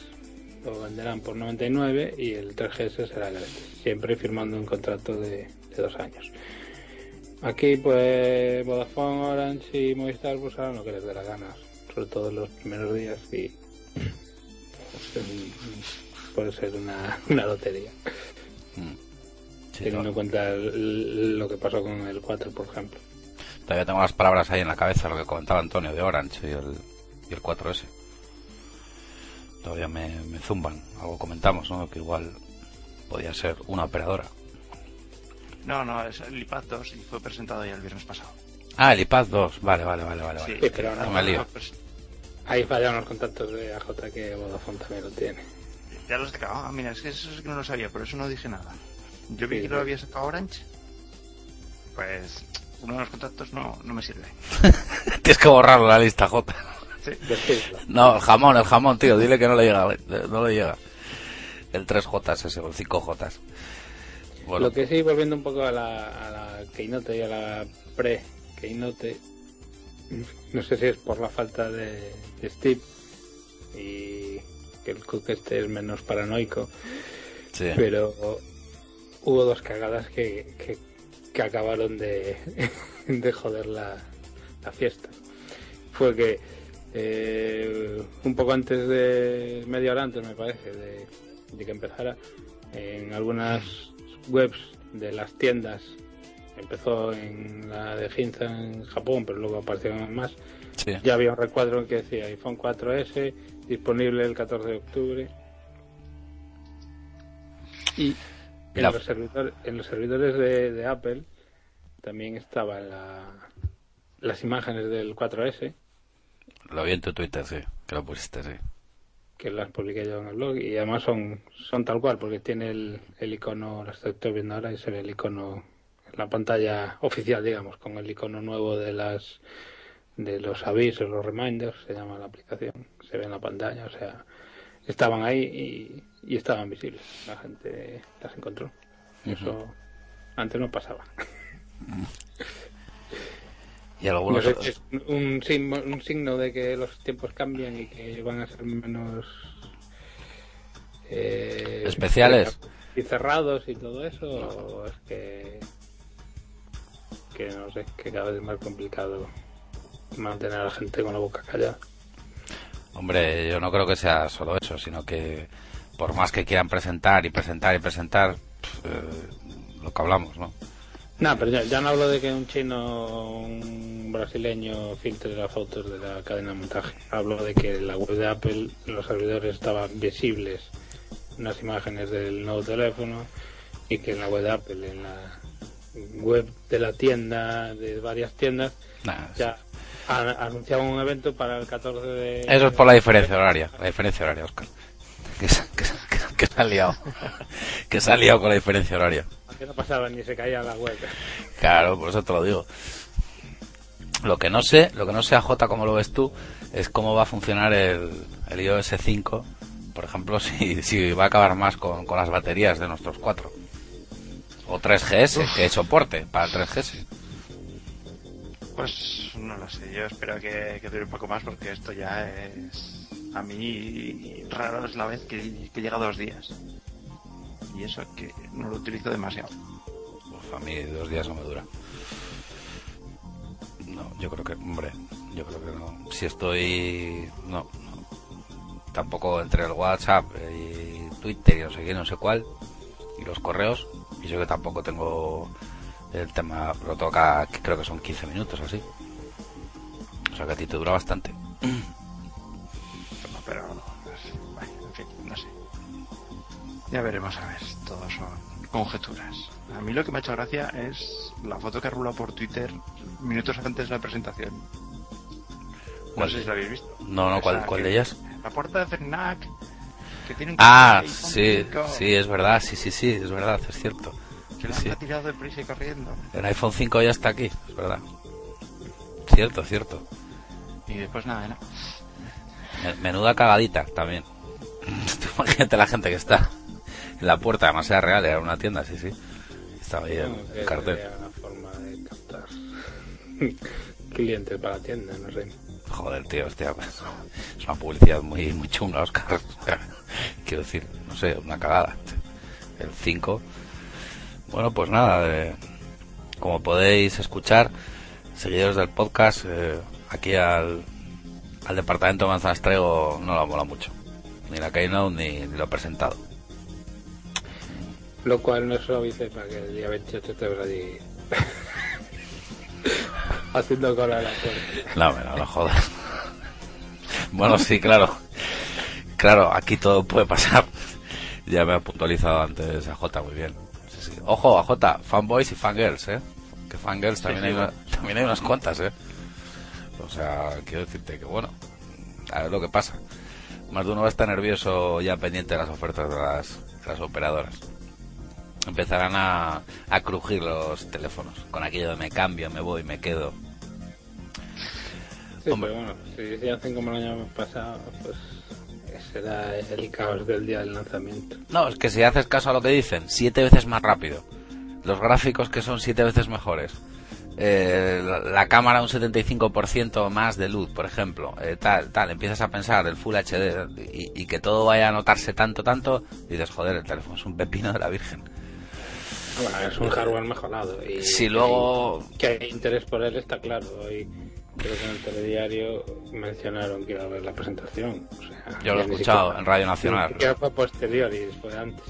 Speaker 3: lo venderán por 99 y el 3GS será gratis, siempre firmando un contrato de, de dos años. Aquí pues Vodafone, Orange y Movistar pues harán lo que les dé la gana, sobre todo en los primeros días y pues, puede ser una, una lotería,
Speaker 1: Mm. Sí,
Speaker 3: teniendo en cuenta el- lo que pasó con el 4 por ejemplo.
Speaker 1: Todavía tengo las palabras ahí en la cabeza, lo que comentaba Antonio de Orange y el, y el 4S. Todavía me, me zumban. Algo comentamos, ¿no? Que igual podía ser una operadora.
Speaker 4: No, no, es el iPad 2 y fue presentado ya el viernes pasado.
Speaker 1: Ah, el iPad 2. Vale, vale, vale, vale. vale.
Speaker 3: Pero no,
Speaker 1: No me lío.
Speaker 4: no, pues,
Speaker 3: Ahí fallaron los contactos de AJ que Vodafone también lo tiene.
Speaker 4: ya los he sacado. Ah, mira, es que eso sí que no lo sabía, por eso no dije nada. Yo vi
Speaker 3: Sí,
Speaker 4: que lo había sacado Orange. Pues uno de los contactos no, no me sirve. (laughs)
Speaker 1: Tienes que borrarlo la lista, J. No, el jamón, el jamón, tío. Dile que no le llega. No le llega. El 3J ese, o el 5J. Bueno,
Speaker 3: Lo que sí, volviendo un poco a la, a la Keynote y a la pre-Keynote, no sé si es por la falta de, de Steve y que el Cook este es menos paranoico,
Speaker 1: sí.
Speaker 3: pero hubo dos cagadas que, que, que acabaron de, (laughs) de joder la, la fiesta. Fue que eh, un poco antes de, media hora antes me parece, de, de que empezara, en algunas webs de las tiendas, empezó en la de Ginza en Japón, pero luego aparecieron más,
Speaker 1: sí.
Speaker 3: ya había un recuadro que decía iPhone 4S disponible el 14 de octubre. Y en,
Speaker 1: la-
Speaker 3: los, servidores, en los servidores de, de Apple también estaban la- las imágenes del 4S,
Speaker 1: Lo vi en tu Twitter, sí. Que lo pusiste, sí.
Speaker 3: que las publiqué yo en el blog, y además son, son tal cual, porque tiene el, el icono, las estoy viendo ahora, y se ve el icono en la pantalla oficial, digamos, con el icono nuevo de las de los avisos, los reminders, se llama la aplicación, se ve en la pantalla, o sea, estaban ahí y, y estaban visibles, la gente las encontró. Eso antes no pasaba. (laughs)
Speaker 1: Y algunos...
Speaker 3: es un, signo, un signo de que los tiempos cambian y que van a ser menos eh,
Speaker 1: Especiales.
Speaker 3: y cerrados y todo eso o es que que no sé que cada vez es más complicado mantener a la gente con la boca callada
Speaker 1: Hombre, yo no creo que sea solo eso, sino que por más que quieran presentar y presentar y presentar, eh, lo que hablamos, ¿no?
Speaker 3: No pero ya, ya no hablo de que un chino un brasileño filtre las fotos de la cadena de montaje hablo de que en la web de Apple los servidores estaban visibles unas imágenes del nuevo teléfono y que en la web de Apple, en la web de la tienda, de varias tiendas,
Speaker 1: Nah,
Speaker 3: ya anunciaban un evento para el 14 de...
Speaker 1: Eso es por la diferencia horaria, la diferencia horaria, Oscar. (laughs) Que, que, que- que se ha liado. (laughs) Que se ha liado con la diferencia horaria.
Speaker 3: Que no pasaba ni se caía la web.
Speaker 1: Claro, por eso te lo digo. Lo que no sé, lo que no sé a J como lo ves tú, es cómo va a funcionar el, el iOS 5. Por ejemplo, (laughs) si, si va a acabar más con, con las baterías de nuestros cuatro. O 3GS, que soporte para el 3GS.
Speaker 4: Pues no lo sé, yo espero que, que dure un poco más porque esto ya es. A mí, raro es la vez que, que llega dos días. Y eso que no lo utilizo demasiado.
Speaker 1: Uf, a mí dos días no me dura. No, yo creo que, hombre, yo creo que no. Si estoy, no, no. Tampoco entre el WhatsApp y Twitter y no sé qué, no sé cuál, y los correos, y yo que tampoco tengo el tema, lo toca, creo que son 15 minutos así. O sea que a ti te dura bastante.
Speaker 4: Pero. Ya veremos a ver, todo son conjeturas. A mí lo que me ha hecho gracia es la foto que ha rulado por Twitter minutos antes de la presentación. No
Speaker 1: ¿Cuál?
Speaker 4: sé si la habéis visto.
Speaker 1: No, no, ¿cuál, cuál de ellas?
Speaker 4: La puerta de Fernac, que tiene un
Speaker 1: Ah,
Speaker 4: iPhone
Speaker 1: sí,
Speaker 4: 5,
Speaker 1: sí, es verdad, sí, sí, sí, es verdad, es cierto.
Speaker 4: Que la
Speaker 1: sí.
Speaker 4: ha tirado de prisa y corriendo.
Speaker 1: El iPhone 5 ya está aquí, es verdad. Cierto, cierto.
Speaker 4: Y después nada, ¿no?
Speaker 1: Me- Menuda cagadita también. (laughs) Imagínate la gente que está la puerta, además era real, era una tienda, sí, sí. Estaba ahí el, el cartel.
Speaker 3: una forma de captar (laughs) clientes para la tienda, no sé.
Speaker 1: Joder, tío, hostia, pues, es una publicidad muy, muy chunga, Oscar. (laughs) quiero decir, no sé, una cagada. El 5. Bueno, pues nada, eh, como podéis escuchar, seguidores del podcast, eh, aquí al, al departamento de Manzanas Traigo no lo mola mucho. Ni la Keynote ni, ni lo presentado.
Speaker 3: Lo cual no es suavice para que el día 28 esté allí (laughs) haciendo cola a la puerta.
Speaker 1: No, no, no jodas. Bueno, sí, claro. Claro, aquí todo puede pasar. Ya me ha puntualizado antes a J muy bien. Sí, sí. Ojo, a J, fanboys y fangirls, ¿eh? Que fangirls también,
Speaker 4: sí,
Speaker 1: hay
Speaker 4: bueno.
Speaker 1: una- también hay unas cuantas, ¿eh? O sea, quiero decirte que, bueno, a ver lo que pasa. Más de uno va a estar nervioso ya pendiente de las ofertas de las, de las operadoras. Empezarán a, a crujir los teléfonos con aquello de me cambio, me voy, me quedo.
Speaker 3: Sí,
Speaker 1: Hombre.
Speaker 3: pero bueno, si hacen como el año pasado, pues será el caos del día del lanzamiento.
Speaker 1: No, es que si haces caso a lo que dicen, siete veces más rápido. Los gráficos que son siete veces mejores. Eh, la, la cámara un 75% más de luz, por ejemplo. eh, tal, tal. Empiezas a pensar el Full HD y, y que todo vaya a notarse tanto, tanto. Y dices, joder, el teléfono es un pepino de la Virgen.
Speaker 3: Bueno, es un hardware mejorado. Y,
Speaker 1: Si luego-
Speaker 3: que hay interés por él está claro. Hoy creo que en el telediario mencionaron que iba a ver la presentación. O sea,
Speaker 1: Yo lo he
Speaker 3: ya
Speaker 1: escuchado
Speaker 3: siquiera-
Speaker 1: en Radio Nacional.
Speaker 3: siquiera fue posterior y fue antes.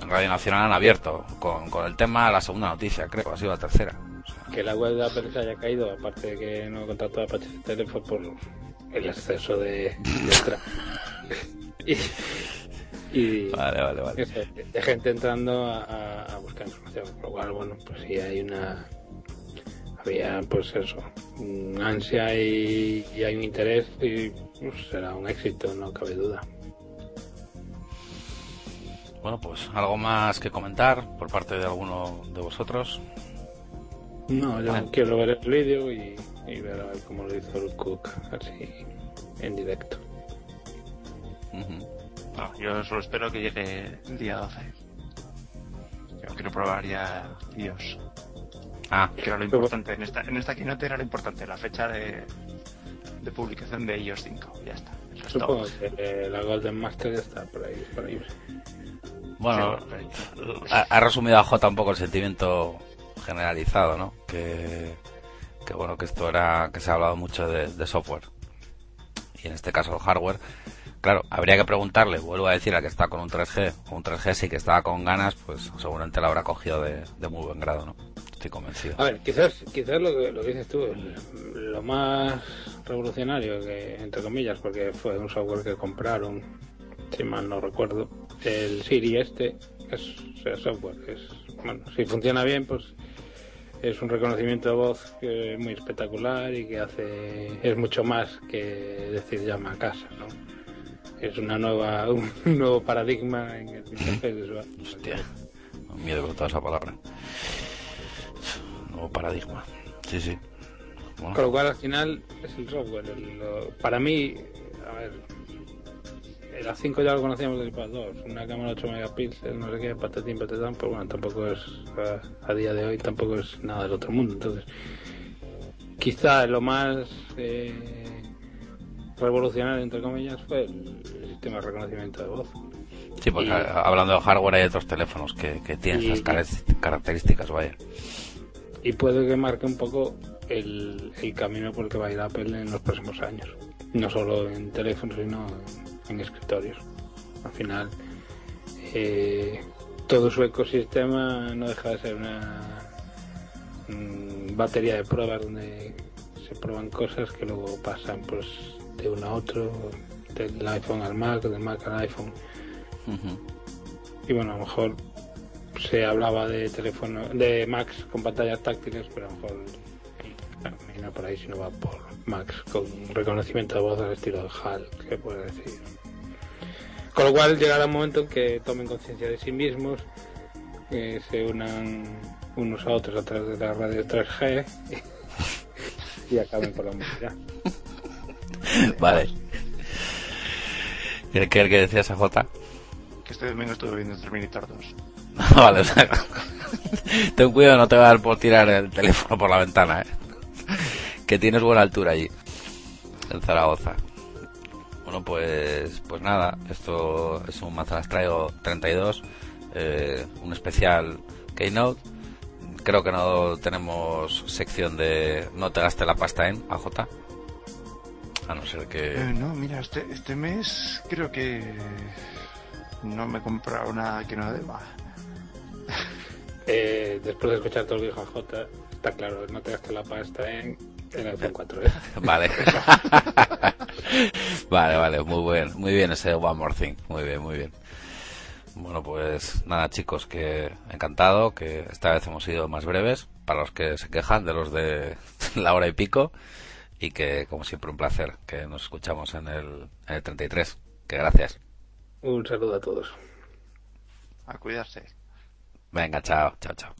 Speaker 1: En Radio Nacional han abierto con, con el tema la segunda noticia, creo, ha sido la tercera. O sea,
Speaker 3: Que la web de Apple se haya caído, aparte de que no contrató a Apache Tele, fue por el exceso de, de (laughs) y, y
Speaker 1: vale, vale, vale.
Speaker 3: eso, de gente entrando a, buscar información. Con lo cual, bueno, pues sí hay una. Había, pues eso, un ansia y, y hay un interés y pues, será un éxito, no cabe duda.
Speaker 1: Bueno, pues algo más que comentar por parte de alguno de vosotros.
Speaker 3: No, yo
Speaker 1: Vale.
Speaker 3: quiero ver el vídeo y, y ver a ver cómo lo hizo el Cook, así en directo.
Speaker 4: No, yo solo espero que llegue el día 12. Yo quiero probar ya iOS.
Speaker 1: Ah,
Speaker 4: Que era lo importante. En esta, en esta keynote era lo importante, la fecha de, de publicación de iOS 5. Ya está.
Speaker 3: Supongo
Speaker 4: todo.
Speaker 3: que eh, la Golden Master ya está por ahí disponible.
Speaker 1: bueno,
Speaker 4: Sí,
Speaker 1: ha, ha resumido a J un poco el sentimiento generalizado, ¿no? Que, que bueno, que esto era, que se ha hablado mucho de, de software. Y en este caso el hardware. Claro, habría que preguntarle, vuelvo a decir, a que está con un 3G, o un 3G sí que estaba con ganas, pues seguramente lo habrá cogido de, muy buen grado, ¿no? Estoy convencido.
Speaker 3: A ver, quizás, quizás lo, que, lo dices tú, lo más revolucionario, que entre comillas, porque fue un software que compraron, si mal no recuerdo, el Siri este, es sea, software, es, bueno, si funciona bien, pues es un reconocimiento de voz que es muy espectacular y que hace, es mucho más que decir llama a casa, ¿no? Es una nueva, (laughs) un nuevo paradigma en el usuario.
Speaker 1: Hostia, miedo con toda esa palabra. Nuevo paradigma. Sí, sí. Bueno,
Speaker 3: Con lo cual al final es el software. el- lo- para mí, a ver, el A5 ya lo conocíamos del iPad 2, una cámara 8 megapíxeles, no sé qué, patatín, patatán, pero bueno, tampoco es, a, a día de hoy tampoco es nada del otro mundo. Entonces, quizá lo más eh, revolucionario, entre comillas, fue el, el sistema de reconocimiento de voz.
Speaker 1: sí, porque
Speaker 3: y-
Speaker 1: hablando de hardware hay otros teléfonos que, que tienen
Speaker 3: y-
Speaker 1: esas caracter- características, vaya.
Speaker 3: Y puede que marque un poco el, el camino por el que va a ir Apple en los próximos años. No solo en teléfonos, sino en escritorios. Al final, eh, todo su ecosistema no deja de ser una mm, batería de pruebas donde se prueban cosas que luego pasan pues de uno a otro, del iPhone al Mac, del Mac al iPhone. Y bueno, a lo mejor se hablaba de teléfono, de Macs con pantallas táctiles, pero a lo mejor no, por ahí, sino va por Macs con reconocimiento de voz al estilo de HAL, que puede decir. Con lo cual llegará un momento en que tomen conciencia de sí mismos, que se unan unos a otros a través de la radio 3G (laughs) y acaben con la música. (laughs) (laughs)
Speaker 1: Vale. ¿Qué, qué, qué decías, J?
Speaker 4: Que este domingo estuve viendo Terminator 2.
Speaker 1: vale, o sea, (laughs) ten cuidado, no te va a dar por tirar el teléfono por la ventana, ¿eh? Que tienes buena altura allí, en Zaragoza. Bueno, pues, pues nada, esto es un Manzanas Traigo 32, eh, un especial Keynote. Creo que no tenemos sección de no te gaste la pasta en AJ. A no ser que.
Speaker 4: Eh, no, mira, este, este mes creo que no me he comprado nada que no deba. (laughs)
Speaker 3: Eh, después de escuchar todo el viejo J, está claro, no te gastes la pasta en, en el iPhone 4. ¿eh? (laughs)
Speaker 1: Vale. (laughs) vale, vale, muy bien, muy bien ese One More Thing, muy bien, muy bien. Bueno, pues nada, chicos, que encantado, que esta vez hemos sido más breves, para los que se quejan de los de la hora y pico, y que, como siempre, un placer que nos escuchamos en el, en el 33. Que gracias.
Speaker 3: Un saludo a todos.
Speaker 4: A cuidarse.
Speaker 1: Venga, chao, chao, chao.